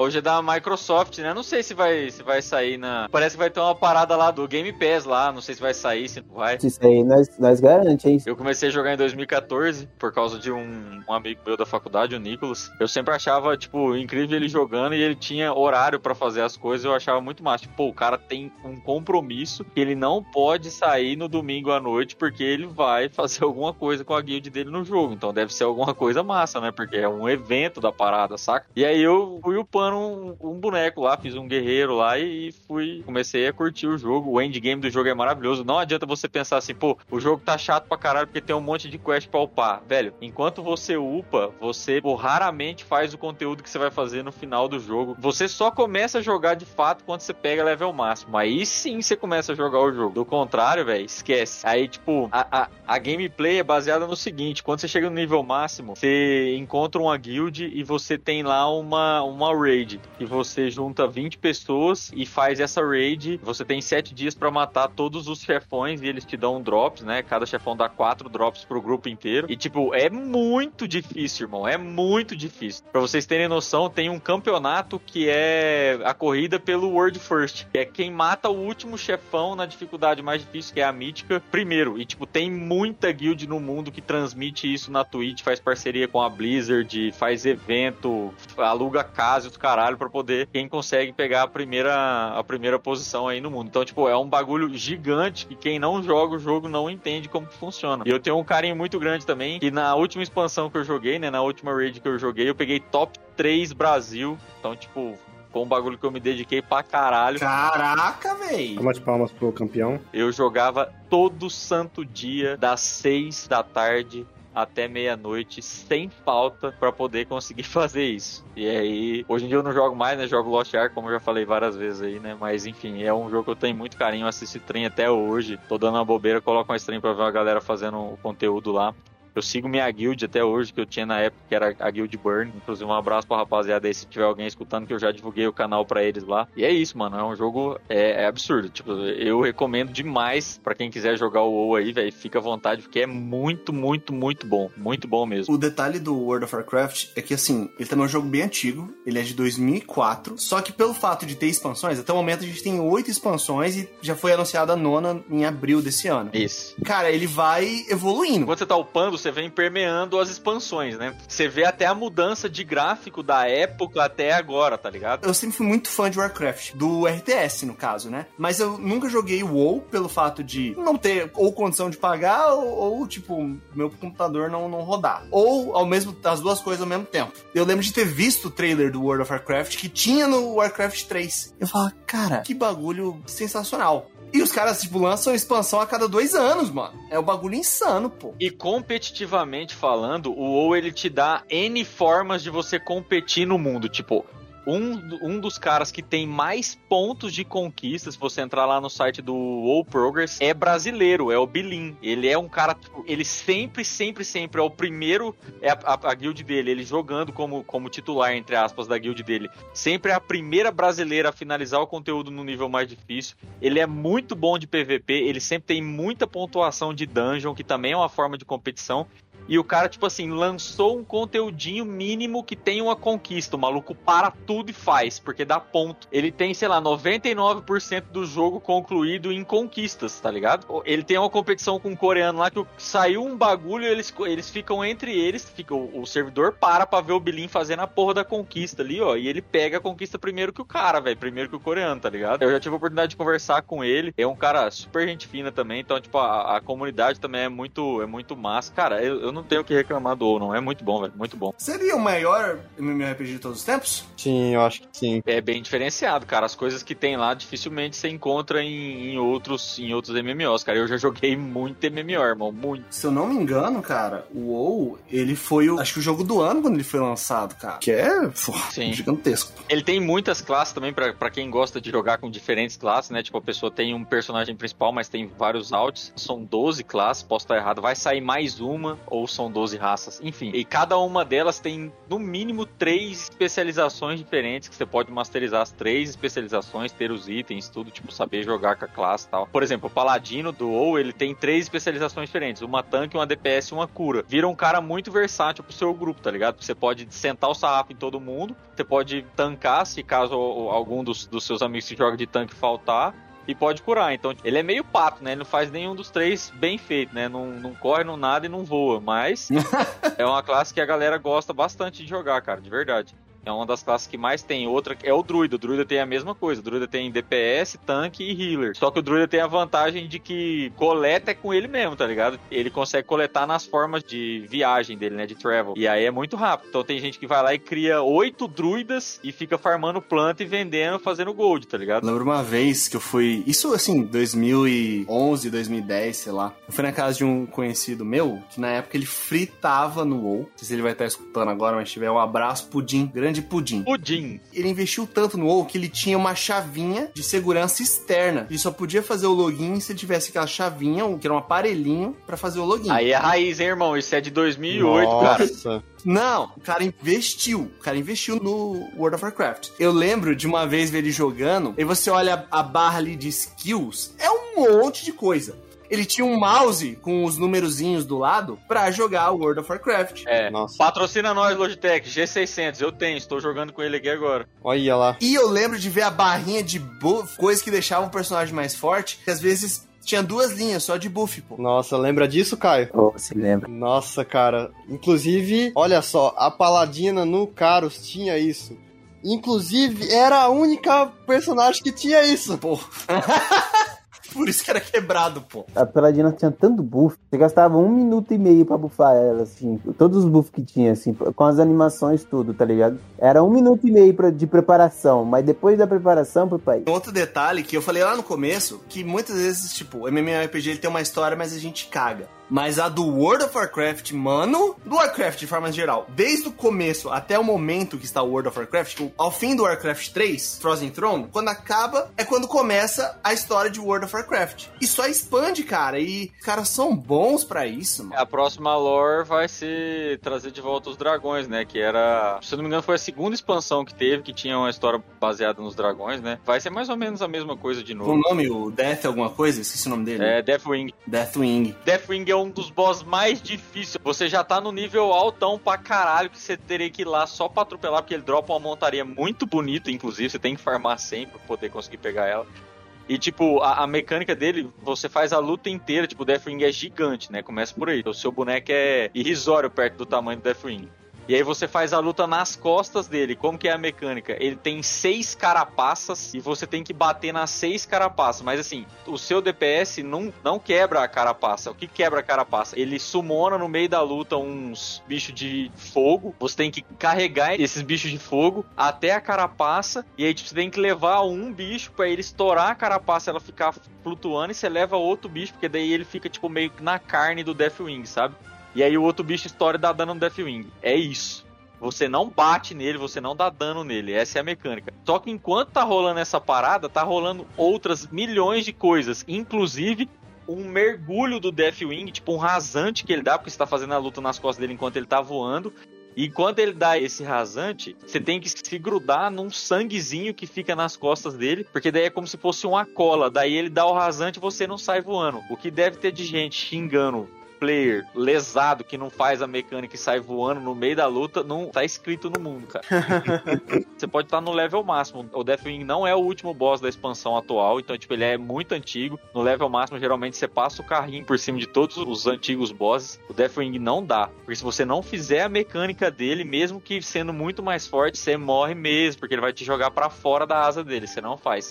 Hoje é da Microsoft, né? Não sei se vai, se vai sair na. Parece que vai ter uma parada lá do Game Pass lá. Não sei se vai sair, se não vai. Isso aí nós, nós garante, hein? Eu comecei a jogar em 2014 por causa de um, um amigo meu da faculdade, o Nicolas. Eu sempre achava, tipo, incrível ele jogando e ele tinha horário pra fazer as coisas. Eu achava muito massa. Tipo, pô, o cara tem um compromisso que ele não pode sair no domingo à noite porque ele vai fazer alguma coisa com a guild dele no jogo. Então deve ser alguma coisa massa, né? Porque é um evento da parada, saca? E aí eu fui upando um, um boneco lá, fiz um guerreiro lá e fui. Comecei a curtir o jogo. O endgame do jogo é maravilhoso. Não adianta você pensar assim, pô, o jogo tá chato pra caralho porque tem um monte de quest pra upar. Velho, enquanto você upa, você pô, raramente faz o conteúdo que você vai fazer no final do jogo. Você só começa a jogar de fato quando você pega level máximo. Aí sim você começa a jogar o jogo. Do contrário, velho, esquece. Aí, tipo, a, a, a gameplay é baseada no seguinte: quando você chega no nível máximo, você encontra uma guild e você tem lá uma, uma raid. E você junta 20 pessoas e faz essa raid. Você tem 7 dias pra matar todos os chefões e eles te dão drops, né? Cada chefão dá 4 drops pro grupo inteiro. E, tipo, é muito difícil, irmão. É muito difícil. Pra vocês terem noção, tem um campeonato que é a corrida pelo World First. Que é quem mata o último chefão na dificuldade mais difícil, que é a mítica, primeiro. E, tipo, tem muita guild no mundo que transmite isso na Twitch, faz parceria com a Blizzard, faz evento, aluga casa os caralho pra poder quem consegue pegar a primeira, a primeira posição aí no mundo. Então, tipo, é um bagulho gigante que quem não joga o jogo não entende como que funciona. E eu tenho um carinho muito grande também, que na última expansão que eu joguei, né, na última raid que eu joguei, eu peguei top 3 Brasil. Então, tipo, foi um bagulho que eu me dediquei pra caralho. Caraca, véi! Palmas de palmas pro campeão. Eu jogava todo santo dia, das 6 da tarde até meia-noite, sem falta, pra poder conseguir fazer isso. E aí, hoje em dia eu não jogo mais, né? Jogo Lost Ark, como eu já falei várias vezes aí, né? Mas enfim, é um jogo que eu tenho muito carinho, assisto stream até hoje. Tô dando uma bobeira, coloco uma stream pra ver a galera fazendo o conteúdo lá. Eu sigo minha guild até hoje, que eu tinha na época, que era a Guild Burn. Inclusive, um abraço pra rapaziada aí, se tiver alguém escutando, que eu já divulguei o canal pra eles lá. E é isso, mano. É um jogo é, é absurdo. Tipo, eu recomendo demais pra quem quiser jogar o WoW aí, velho. Fica à vontade, porque é muito, muito, muito bom. Muito bom mesmo. O detalhe do World of Warcraft é que, assim, ele também é um jogo bem antigo. Ele é de 2004. Só que pelo fato de ter expansões, até o momento a gente tem oito expansões e já foi anunciada a nona em abril desse ano. Isso. Cara, ele vai evoluindo. Quando você tá upando, você vem permeando as expansões, né? Você vê até a mudança de gráfico da época até agora, tá ligado? Eu sempre fui muito fã de Warcraft, do RTS no caso, né? Mas eu nunca joguei WoW pelo fato de não ter ou condição de pagar ou, ou, tipo, meu computador não, não rodar. Ou ao mesmo as duas coisas ao mesmo tempo. Eu lembro de ter visto o trailer do World of Warcraft que tinha no Warcraft 3. Eu falava, cara, que bagulho sensacional. E os caras, tipo, lançam expansão a cada dois anos, mano. É um bagulho insano, pô. E competitivamente falando, o WoW ele te dá N formas de você competir no mundo. Tipo, um, um dos caras que tem mais pontos de conquista, se você entrar lá no site do WoW Progress, é brasileiro, é o Bilin. Ele é um cara, tipo, ele sempre, sempre, sempre é o primeiro, é a, a, a, guild dele, ele jogando como, como titular, entre aspas, da guild dele. Sempre é a primeira brasileira a finalizar o conteúdo no nível mais difícil. Ele é muito bom de PVP, ele sempre tem muita pontuação de dungeon, que também é uma forma de competição. E o cara, tipo assim, lançou um conteúdinho mínimo que tem uma conquista. O maluco para tudo e faz, porque dá ponto. Ele tem, sei lá, 99% do jogo concluído em conquistas, tá ligado? Ele tem uma competição com um coreano lá que saiu um bagulho eles, eles ficam entre eles, fica, o, o servidor para pra ver o Bilin fazendo a porra da conquista ali, ó. E ele pega a conquista primeiro que o cara, velho. Primeiro que o coreano, tá ligado? Eu já tive a oportunidade de conversar com ele. É um cara super gente fina também. Então, tipo, a, a comunidade também é muito, é muito massa. Cara, eu, eu não tenho o que reclamar do ou não. É muito bom, velho. Muito bom. Seria o maior MMORPG de todos os tempos? Sim, eu acho que sim. É bem diferenciado, cara. As coisas que tem lá dificilmente você encontra em, em outros em outros MMOs, cara. Eu já joguei muito MMO, irmão. Muito. Se eu não me engano, cara, o WoW, ele foi o. Acho que o jogo do ano quando ele foi lançado, cara. Que é pô, Sim. gigantesco. Ele tem muitas classes também, para quem gosta de jogar com diferentes classes, né? Tipo, a pessoa tem um personagem principal, mas tem vários alts. São 12 classes, posso estar errado. Vai sair mais uma, ou são 12 raças, enfim. E cada uma delas tem no mínimo três especializações diferentes que você pode masterizar as três especializações, ter os itens, tudo, tipo, saber jogar com a classe e tal. Por exemplo, o Paladino do WoW, ele tem três especializações diferentes: uma tanque, uma DPS e uma cura. Vira um cara muito versátil pro seu grupo, tá ligado? Você pode sentar o sarrafo em todo mundo, você pode tancar se caso algum dos, dos seus amigos que joga de tanque faltar e pode curar. Então, ele é meio pato, né? Ele não faz nenhum dos três bem feito, né? Não, não corre, não nada e não voa. Mas é uma classe que a galera gosta bastante de jogar, cara, de verdade. É uma das classes que mais tem. Outra é o druida. O druida tem a mesma coisa. O druida tem DPS, tanque e healer. Só que o druida tem a vantagem de que coleta é com ele mesmo, tá ligado? Ele consegue coletar nas formas de viagem dele, né? De travel. E aí é muito rápido. Então tem gente que vai lá e cria oito druidas e fica farmando planta e vendendo, fazendo gold, tá ligado? Lembro uma vez que eu fui. Isso assim, 2011, 2010, sei lá. Eu fui na casa de um conhecido meu que na época ele fritava no WoW. Não sei se ele vai estar escutando agora, mas tiver um abraço, Pudim. Grande de pudim. Pudim. Ele investiu tanto no WoW que ele tinha uma chavinha de segurança externa. Ele só podia fazer o login se tivesse aquela chavinha, que era um aparelhinho, para fazer o login. Aí é raiz, hein, irmão? Isso é de 2008, Nossa. cara. Não, o cara investiu. O cara investiu no World of Warcraft. Eu lembro de uma vez ver ele jogando, e você olha a barra ali de skills, é um monte de coisa ele tinha um mouse com os numerozinhos do lado para jogar o World of Warcraft. É. Nossa. Patrocina nós, Logitech, G600. Eu tenho, estou jogando com ele aqui agora. Olha lá. E eu lembro de ver a barrinha de buff, coisa que deixava o personagem mais forte, que às vezes tinha duas linhas só de buff, pô. Nossa, lembra disso, Caio? Oh, se lembra. Nossa, cara. Inclusive, olha só, a Paladina no Caros tinha isso. Inclusive, era a única personagem que tinha isso. Pô. Por isso que era quebrado, pô. A Paladina tinha tanto buff, você gastava um minuto e meio pra buffar ela, assim. Todos os buffs que tinha, assim, com as animações, tudo, tá ligado? Era um minuto e meio pra, de preparação, mas depois da preparação, papai. Outro detalhe que eu falei lá no começo, que muitas vezes, tipo, o MMORPG ele tem uma história, mas a gente caga. Mas a do World of Warcraft, mano, do Warcraft de forma geral, desde o começo até o momento que está o World of Warcraft, tipo, ao fim do Warcraft 3, Frozen Throne, quando acaba é quando começa a história de World of Warcraft. E só expande, cara, e os caras são bons para isso, mano. A próxima lore vai ser trazer de volta os dragões, né? Que era, se eu não me engano, foi a segunda expansão que teve, que tinha uma história baseada nos dragões, né? Vai ser mais ou menos a mesma coisa de novo. O nome, o Death alguma coisa? Esqueci o nome dele. É Deathwing. Deathwing. Deathwing é um dos boss mais difíceis. Você já tá no nível altão pra caralho que você teria que ir lá só pra atropelar, porque ele dropa uma montaria muito bonita, inclusive. Você tem que farmar sempre pra poder conseguir pegar ela. E, tipo, a, a, mecânica dele, você faz a luta inteira. Tipo, o Deathwing é gigante, né? Começa por aí. O seu boneco é irrisório perto do tamanho do Deathwing. E aí você faz a luta nas costas dele. Como que é a mecânica? Ele tem seis carapaças e você tem que bater nas seis carapaças. Mas assim, o seu DPS não, não quebra a carapaça. O que quebra a carapaça? Ele sumona no meio da luta uns bichos de fogo. Você tem que carregar esses bichos de fogo até a carapaça. E aí tipo, você tem que levar um bicho para ele estourar a carapaça, ela ficar flutuando. E você leva outro bicho, porque daí ele fica tipo meio na carne do Deathwing, sabe? E aí o outro bicho estoura e dá dano no Deathwing. É isso. Você não bate nele, você não dá dano nele. Essa é a mecânica. Só que enquanto tá rolando essa parada, tá rolando outras milhões de coisas. Inclusive um mergulho do Deathwing, tipo um rasante que ele dá, porque você tá fazendo a luta nas costas dele enquanto ele tá voando. E quando ele dá esse rasante, você tem que se grudar num sanguezinho que fica nas costas dele, porque daí é como se fosse uma cola. Daí ele dá o rasante e você não sai voando. O que deve ter de gente xingando player lesado que não faz a mecânica e sai voando no meio da luta, não tá escrito no mundo, cara. você pode estar no level máximo. O Deathwing não é o último boss da expansão atual, então, tipo, ele é muito antigo. No level máximo, geralmente, você passa o carrinho por cima de todos os antigos bosses. O Deathwing não dá. Porque se você não fizer a mecânica dele, mesmo que sendo muito mais forte, você morre mesmo, porque ele vai te jogar para fora da asa dele. Você não faz.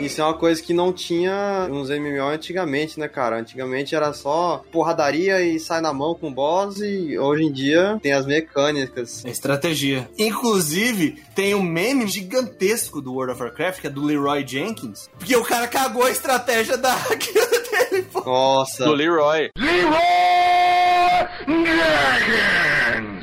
Isso é uma coisa que não tinha nos MMO antigamente, né, cara? Antigamente era só porradaria e sai na mão com o boss e hoje em dia tem as mecânicas. É estratégia. Inclusive, tem um meme gigantesco do World of Warcraft, que é do Leroy Jenkins, porque o cara cagou a estratégia da dele, pô. Nossa. Do Leroy. Leroy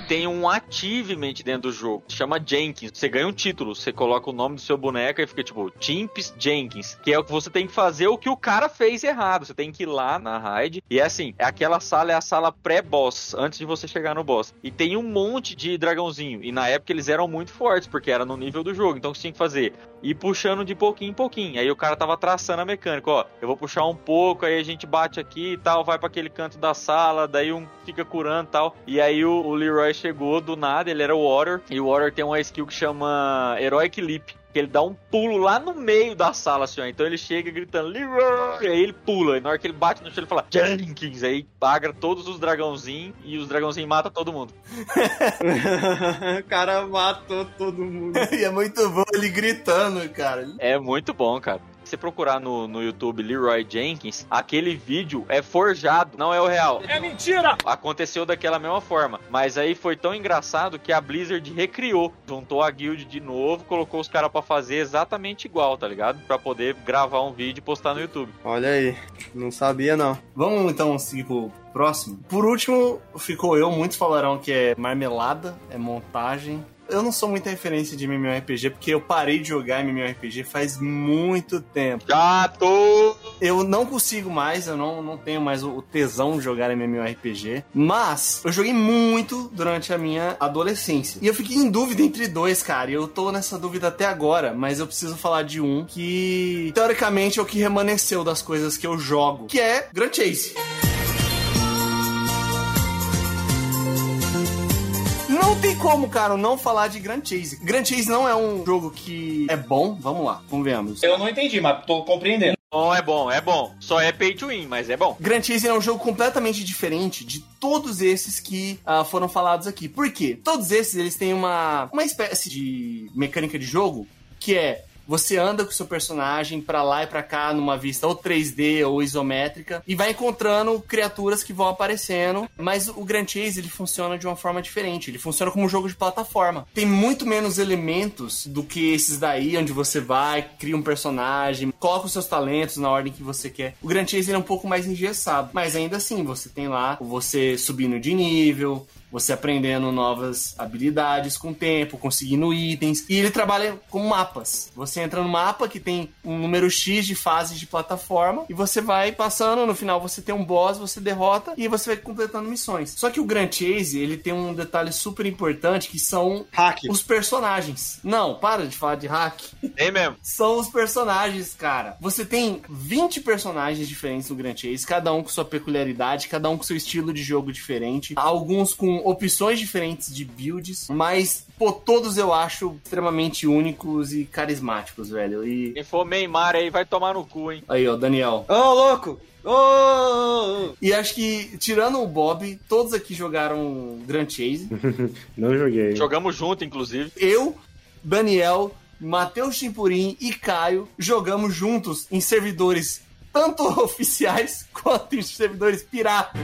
tem um achievement dentro do jogo, chama Jenkins. Você ganha um título, você coloca o nome do seu boneco e fica tipo Chimps Jenkins, que é o que você tem que fazer o que o cara fez errado. Você tem que ir lá na raid e é assim, é aquela sala é a sala pré-boss, antes de você chegar no boss. E tem um monte de dragãozinho. E na época eles eram muito fortes, porque era no nível do jogo. Então você tinha que fazer ir puxando de pouquinho em pouquinho. Aí o cara tava traçando a mecânica, ó, eu vou puxar um pouco, aí a gente bate aqui e tal, vai para aquele canto da sala, daí um fica curando e tal. E aí o, o Leroy chegou do nada, ele era o Warrior, e o Warrior tem uma skill que chama Heroic Leap. Que ele dá um pulo lá no meio da sala, assim, ó. Então ele chega gritando, Leroy! E aí ele pula. E na hora que ele bate no chão, ele fala, Jenkins! Aí paga todos os dragãozinhos e os dragãozinhos matam todo mundo. o cara matou todo mundo. e é muito bom ele gritando, cara. É muito bom, cara. Se você procurar no, no YouTube Leroy Jenkins, aquele vídeo é forjado, não é o real. É mentira! Aconteceu daquela mesma forma. Mas aí foi tão engraçado que a Blizzard recriou. Juntou a guild de novo, colocou os caras para fazer exatamente igual, tá ligado? Para poder gravar um vídeo e postar no YouTube. Olha aí, não sabia não. Vamos então seguir pro próximo. Por último, ficou eu. Muitos falarão que é marmelada, é montagem, eu não sou muita referência de MMORPG porque eu parei de jogar MMORPG faz muito tempo. Gato! Eu não consigo mais, eu não, não tenho mais o tesão de jogar MMORPG. Mas eu joguei muito durante a minha adolescência. E eu fiquei em dúvida entre dois, cara. E eu tô nessa dúvida até agora, mas eu preciso falar de um que, teoricamente, é o que remanesceu das coisas que eu jogo, que é Grand Chase. Não tem como, cara, não falar de Grand Chase. Grand Chase não é um jogo que é bom, vamos lá, convenhamos. Eu não entendi, mas tô compreendendo. Bom, é bom, é bom. Só é pay to win, mas é bom. Grand Chase é um jogo completamente diferente de todos esses que uh, foram falados aqui. Por quê? Todos esses, eles têm uma, uma espécie de mecânica de jogo que é você anda com o seu personagem pra lá e pra cá numa vista ou 3D ou isométrica e vai encontrando criaturas que vão aparecendo, mas o Grand Chase ele funciona de uma forma diferente, ele funciona como um jogo de plataforma. Tem muito menos elementos do que esses daí, onde você vai, cria um personagem, coloca os seus talentos na ordem que você quer. O Grand Chase ele é um pouco mais engessado, mas ainda assim, você tem lá você subindo de nível, você aprendendo novas habilidades com o tempo, conseguindo itens. E ele trabalha com mapas. Você entra no mapa que tem um número X de fases de plataforma e você vai passando, no final você tem um boss, você derrota e você vai completando missões. Só que o Grand Chase, ele tem um detalhe super importante que são hack. os personagens. Não, para de falar de hack. Tem mesmo. São os personagens, cara. Você tem 20 personagens diferentes no Grand Chase, cada um com sua peculiaridade, cada um com seu estilo de jogo diferente. Alguns com opções diferentes de builds, mas, pô, todos eu acho extremamente únicos e carismáticos, velho. E. Quem for Neymar aí vai tomar no cu, hein? Aí, ó, Daniel. Ô, oh, louco! Ô! Oh, oh, e acho que, tirando o Bob, todos aqui jogaram Grand Chase. Não joguei. Jogamos junto, inclusive. Eu, Daniel, Matheus Chimpurim e Caio jogamos juntos em servidores tanto oficiais quanto em servidores piratas.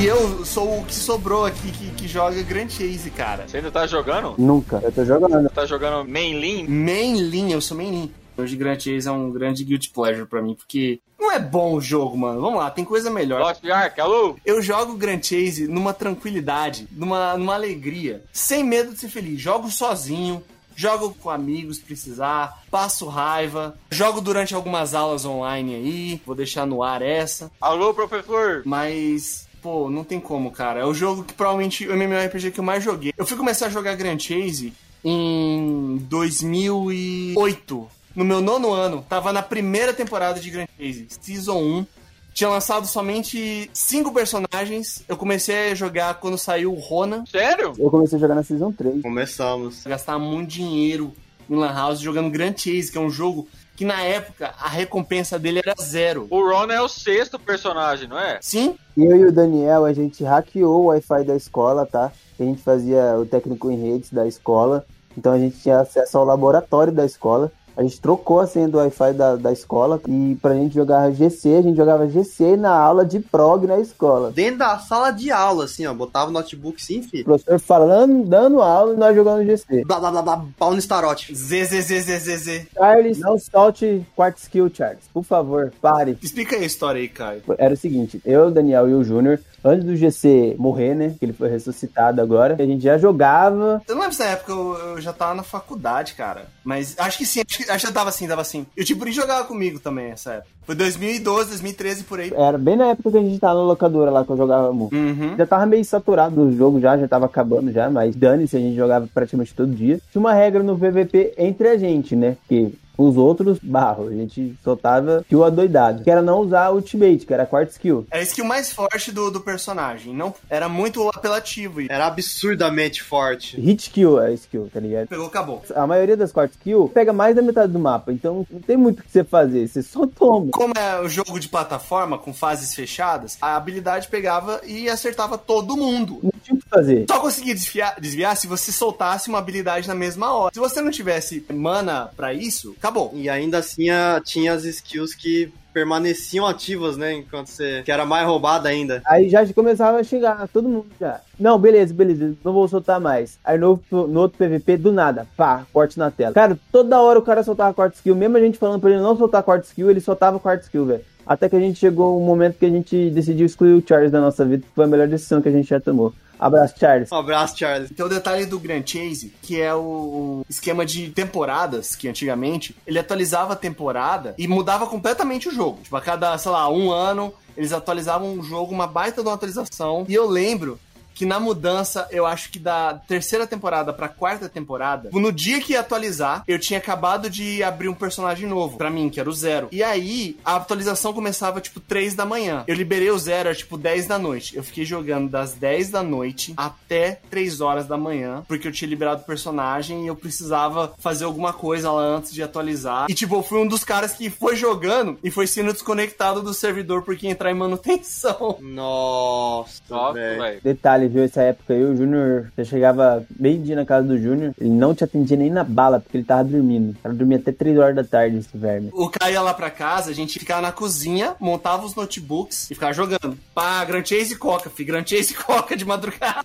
E eu sou o que sobrou aqui que, que joga Grand Chase, cara. Você ainda tá jogando? Nunca. Eu tô jogando. Tá jogando mainline? Mainline, eu sou mainline. Hoje Grand Chase é um grande guilty pleasure pra mim, porque não é bom o jogo, mano. Vamos lá, tem coisa melhor. Lost Ark, alô? Eu jogo Grand Chase numa tranquilidade, numa, numa alegria, sem medo de ser feliz. Jogo sozinho, jogo com amigos se precisar, passo raiva, jogo durante algumas aulas online aí, vou deixar no ar essa. Alô, professor! Mas pô, não tem como, cara. É o jogo que provavelmente o MMORPG que eu mais joguei. Eu fui começar a jogar Grand Chase em 2008. No meu nono ano, tava na primeira temporada de Grand Chase, Season 1. Tinha lançado somente cinco personagens. Eu comecei a jogar quando saiu o Ronan. Sério? Eu comecei a jogar na Season 3. Começamos. Gastar muito dinheiro em Lan House jogando Grand Chase, que é um jogo que na época a recompensa dele era zero. O Ron é o sexto personagem, não é? Sim. Eu e o Daniel, a gente hackeou o Wi-Fi da escola, tá? A gente fazia o técnico em redes da escola. Então a gente tinha acesso ao laboratório da escola. A gente trocou a senha do Wi-Fi da, da escola e pra gente jogar GC, a gente jogava GC na aula de prog na escola. Dentro da sala de aula, assim, ó, botava o notebook sim, filho. O professor falando, dando aula e nós jogando GC. Blá blá blá blá, pau no starote. ZZZZZ. Charles, não solte quarto skill, Charles. Por favor, pare. Explica aí a história aí, Caio. Era o seguinte, eu, Daniel e o Júnior, antes do GC morrer, né? Que ele foi ressuscitado agora. A gente já jogava. Eu não lembro se na época eu, eu já tava na faculdade, cara. Mas acho que sim, acho que, acho que eu tava assim, tava assim. E o Tiburi jogava comigo também nessa época. Foi 2012, 2013 por aí. Era bem na época que a gente tava na locadora lá que eu jogava muito. Uhum. Já tava meio saturado do jogo já, já tava acabando já, mas dane-se, a gente jogava praticamente todo dia. Tinha uma regra no PVP entre a gente, né? Que os outros, barro, a gente soltava kill adoidado. Que era não usar ultimate, que era a quarta skill. Era a skill mais forte do, do personagem. Não, era muito apelativo. Era absurdamente forte. Hit kill é a skill, tá ligado? Pegou, acabou. A maioria das quartas skill pega mais da metade do mapa, então não tem muito o que você fazer, você só toma. Como é o jogo de plataforma com fases fechadas, a habilidade pegava e acertava todo mundo. Não tinha que fazer. Só conseguia desviar, desviar se você soltasse uma habilidade na mesma hora. Se você não tivesse mana para isso, acabou. E ainda assim tinha as skills que permaneciam ativas, né? Enquanto você. que era mais roubada ainda. Aí já começava a chegar, todo mundo já. Não, beleza, beleza, não vou soltar mais. Aí no, no outro PVP, do nada, pá, corte na tela. Cara, toda hora o cara soltava quarto skill, mesmo a gente falando pra ele não soltar quarto skill, ele soltava quarto skill, velho. Até que a gente chegou um momento que a gente decidiu excluir o Charles da nossa vida, que foi a melhor decisão que a gente já tomou. Abraço, Charles. Um abraço, Charles. Tem o detalhe do Grand Chase, que é o esquema de temporadas, que antigamente ele atualizava a temporada e mudava completamente o jogo. Tipo, a cada, sei lá, um ano, eles atualizavam o jogo, uma baita de uma atualização. E eu lembro que na mudança, eu acho que da terceira temporada pra quarta temporada, no dia que ia atualizar, eu tinha acabado de abrir um personagem novo pra mim, que era o Zero. E aí, a atualização começava, tipo, 3 da manhã. Eu liberei o Zero, era, tipo, 10 da noite. Eu fiquei jogando das 10 da noite até 3 horas da manhã, porque eu tinha liberado o personagem e eu precisava fazer alguma coisa lá antes de atualizar. E, tipo, eu fui um dos caras que foi jogando e foi sendo desconectado do servidor porque ia entrar em manutenção. Nossa, Nossa, velho. velho. Detalhe, viveu essa época aí, o Júnior, você chegava bem dia na casa do Júnior, ele não te atendia nem na bala, porque ele tava dormindo. O cara dormia até 3 horas da tarde, esse verme. O Caio ia lá pra casa, a gente ficava na cozinha, montava os notebooks e ficava jogando. Pá, Grand Chase e Coca, fi. Grand Chase e Coca de madrugada.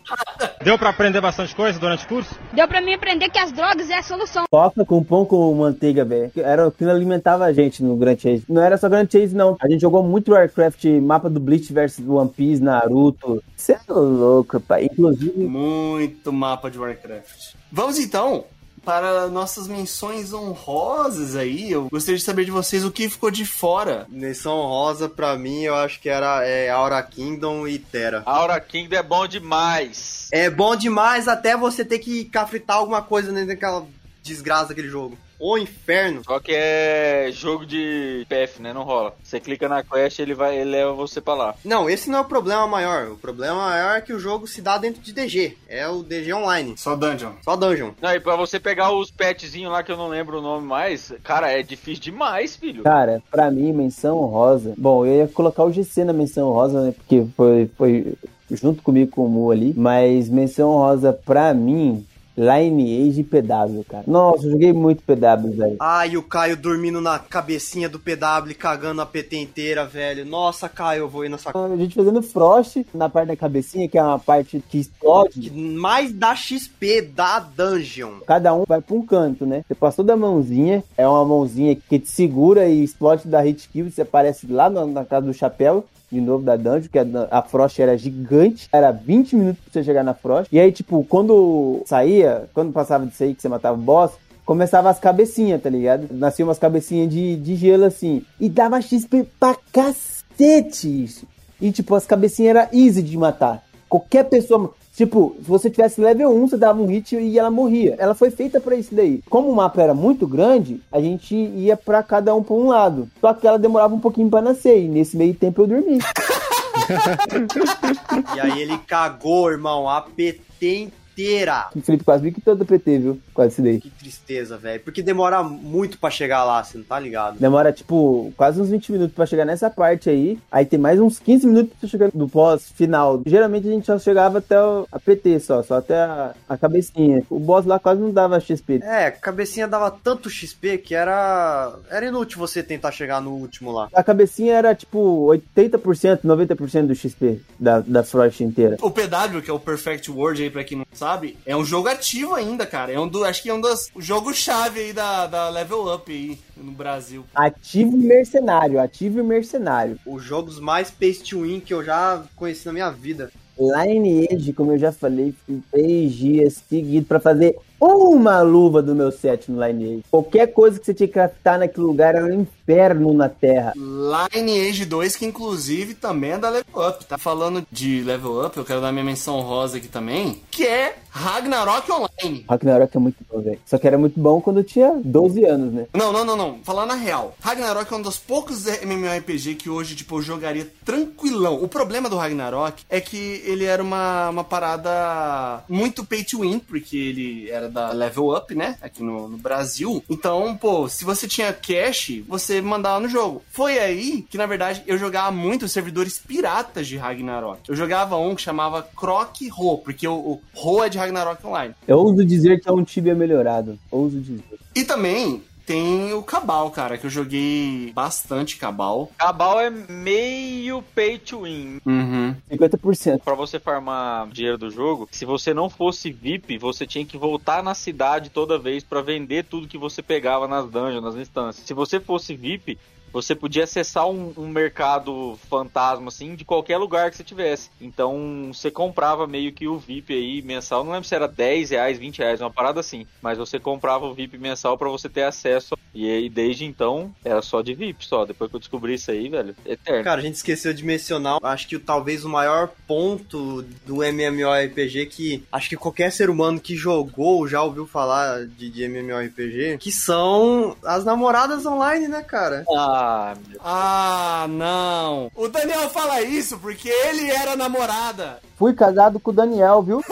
Deu pra aprender bastante coisa durante o curso? Deu pra mim aprender que as drogas é a solução. Coca com pão com manteiga, velho. Era o que alimentava a gente no Grand Chase. Não era só Grand Chase, não. A gente jogou muito Warcraft, mapa do Bleach versus One Piece, Naruto. Você é louco, pai. Inclusive, Muito mapa de Warcraft. Vamos então para nossas menções honrosas aí. Eu gostaria de saber de vocês o que ficou de fora. Menção rosa pra mim, eu acho que era é, Aura Kingdom e Terra. Aura Kingdom é bom demais. É bom demais até você ter que cafritar alguma coisa dentro daquela desgraça daquele jogo. O inferno. Só que é jogo de PF, né? Não rola. Você clica na quest, ele vai, ele leva você pra lá. Não, esse não é o problema maior. O problema maior é que o jogo se dá dentro de DG. É o DG online. Só dungeon. Só dungeon. Não, e pra você pegar os petzinhos lá que eu não lembro o nome mais, cara, é difícil demais, filho. cara, pra mim, menção rosa. Bom, eu ia colocar o GC na menção rosa, né? Porque foi, foi junto comigo com o Mu ali. Mas menção rosa pra mim. Lineage e PW, cara. Nossa, eu joguei muito PW, velho. E o Caio dormindo na cabecinha do PW, cagando a PT inteira, velho. Nossa, Caio, eu vou ir nessa. A gente fazendo frost na parte da cabecinha, que é uma parte que explode. Mais dá XP da dungeon. Cada um vai pra um canto, né? Você passou da mãozinha, é uma mãozinha que te segura e explode da hit kill. Você aparece lá na, na casa do chapéu. De novo da dungeon, que a, a Frost era gigante. Era 20 minutos pra você chegar na Frost. E aí, tipo, quando saía, quando passava disso aí que você matava o boss, começava as cabecinhas, tá ligado? Nasciam umas cabecinhas de, de gelo assim. E dava XP pra cacete isso. E tipo, as cabecinhas era easy de matar. Qualquer pessoa. Tipo, se você tivesse level 1, você dava um hit e ela morria. Ela foi feita pra isso daí. Como o mapa era muito grande, a gente ia pra cada um pra um lado. Só que ela demorava um pouquinho pra nascer. E nesse meio tempo eu dormi. E aí ele cagou, irmão, a PT inteira. O Felipe quase viu que todo PT, viu? Quase isso daí. Que tristeza, velho. Porque demora muito pra chegar lá, você não tá ligado? Demora, tipo, quase uns 20 minutos pra chegar nessa parte aí. Aí tem mais uns 15 minutos pra chegar do pós-final. Geralmente a gente só chegava até o- a PT só, só até a, a cabecinha. O boss lá quase não dava XP. É, a cabecinha dava tanto XP que era. Era inútil você tentar chegar no último lá. A cabecinha era, tipo, 80%, 90% do XP da, da Frost inteira. O PW, que é o Perfect World aí, pra quem não sabe, é um jogo ativo ainda, cara. É um do, acho que é um dos jogos-chave aí da, da Level Up aí no Brasil. Ativo e mercenário, ativo e mercenário. Os jogos mais pace to win que eu já conheci na minha vida. Lineage, como eu já falei, fui três dias seguidos pra fazer uma luva do meu set no Lineage. Qualquer coisa que você tinha que craftar naquele lugar era um inferno na terra. Lineage 2, que inclusive também é da Level Up, tá? Falando de Level Up, eu quero dar minha menção rosa aqui também, que é Ragnarok Online. Ragnarok é muito bom, velho. Só que era muito bom quando eu tinha 12 anos, né? Não, não, não, não. Falar na real. Ragnarok é um dos poucos MMORPG que hoje, tipo, eu jogaria tranquilão. O problema do Ragnarok é que ele era uma, uma parada muito pay to win, porque ele era da Level Up, né? Aqui no, no Brasil. Então, pô, se você tinha cash, você mandava no jogo. Foi aí que, na verdade, eu jogava muito servidores piratas de Ragnarok. Eu jogava um que chamava Croc Ro, porque o, o Ro é de Ragnarok Online. Eu ouso dizer que é um Tibia melhorado. Ouso dizer. E também tem o Cabal, cara, que eu joguei bastante Cabal. Cabal é meio pay to win. Uhum. 50%. Pra você farmar dinheiro do jogo, se você não fosse VIP, você tinha que voltar na cidade toda vez pra vender tudo que você pegava nas dungeons, nas instâncias. Se você fosse VIP, você podia acessar um, um mercado fantasma, assim, de qualquer lugar que você tivesse. Então, você comprava meio que o VIP aí mensal. Não lembro se era 10 reais, 20 reais, uma parada assim. Mas você comprava o VIP mensal pra você ter acesso. E aí, desde então, era só de VIP, só. Depois que eu descobri isso aí, velho, eterno. Cara, a gente esqueceu de mencionar, acho que talvez o maior ponto do MMORPG que acho que qualquer ser humano que jogou já ouviu falar de, de MMORPG, que são as namoradas online, né, cara? Ah, meu. Ah, não. O Daniel fala isso porque ele era namorada. Fui casado com o Daniel, viu?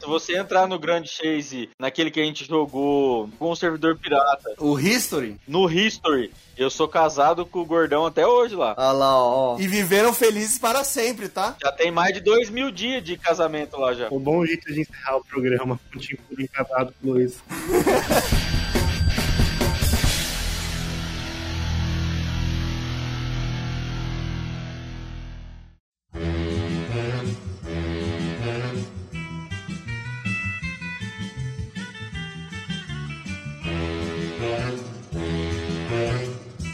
Se você entrar no Grand Chase, naquele que a gente jogou com o servidor pirata, O History. no History, eu sou casado com o gordão até hoje lá. Olha lá, ó. E viveram felizes para sempre, tá? Já tem mais de dois mil dias de casamento lá já. O bom jeito de encerrar o programa com o Tim Pudim casado com o Luiz.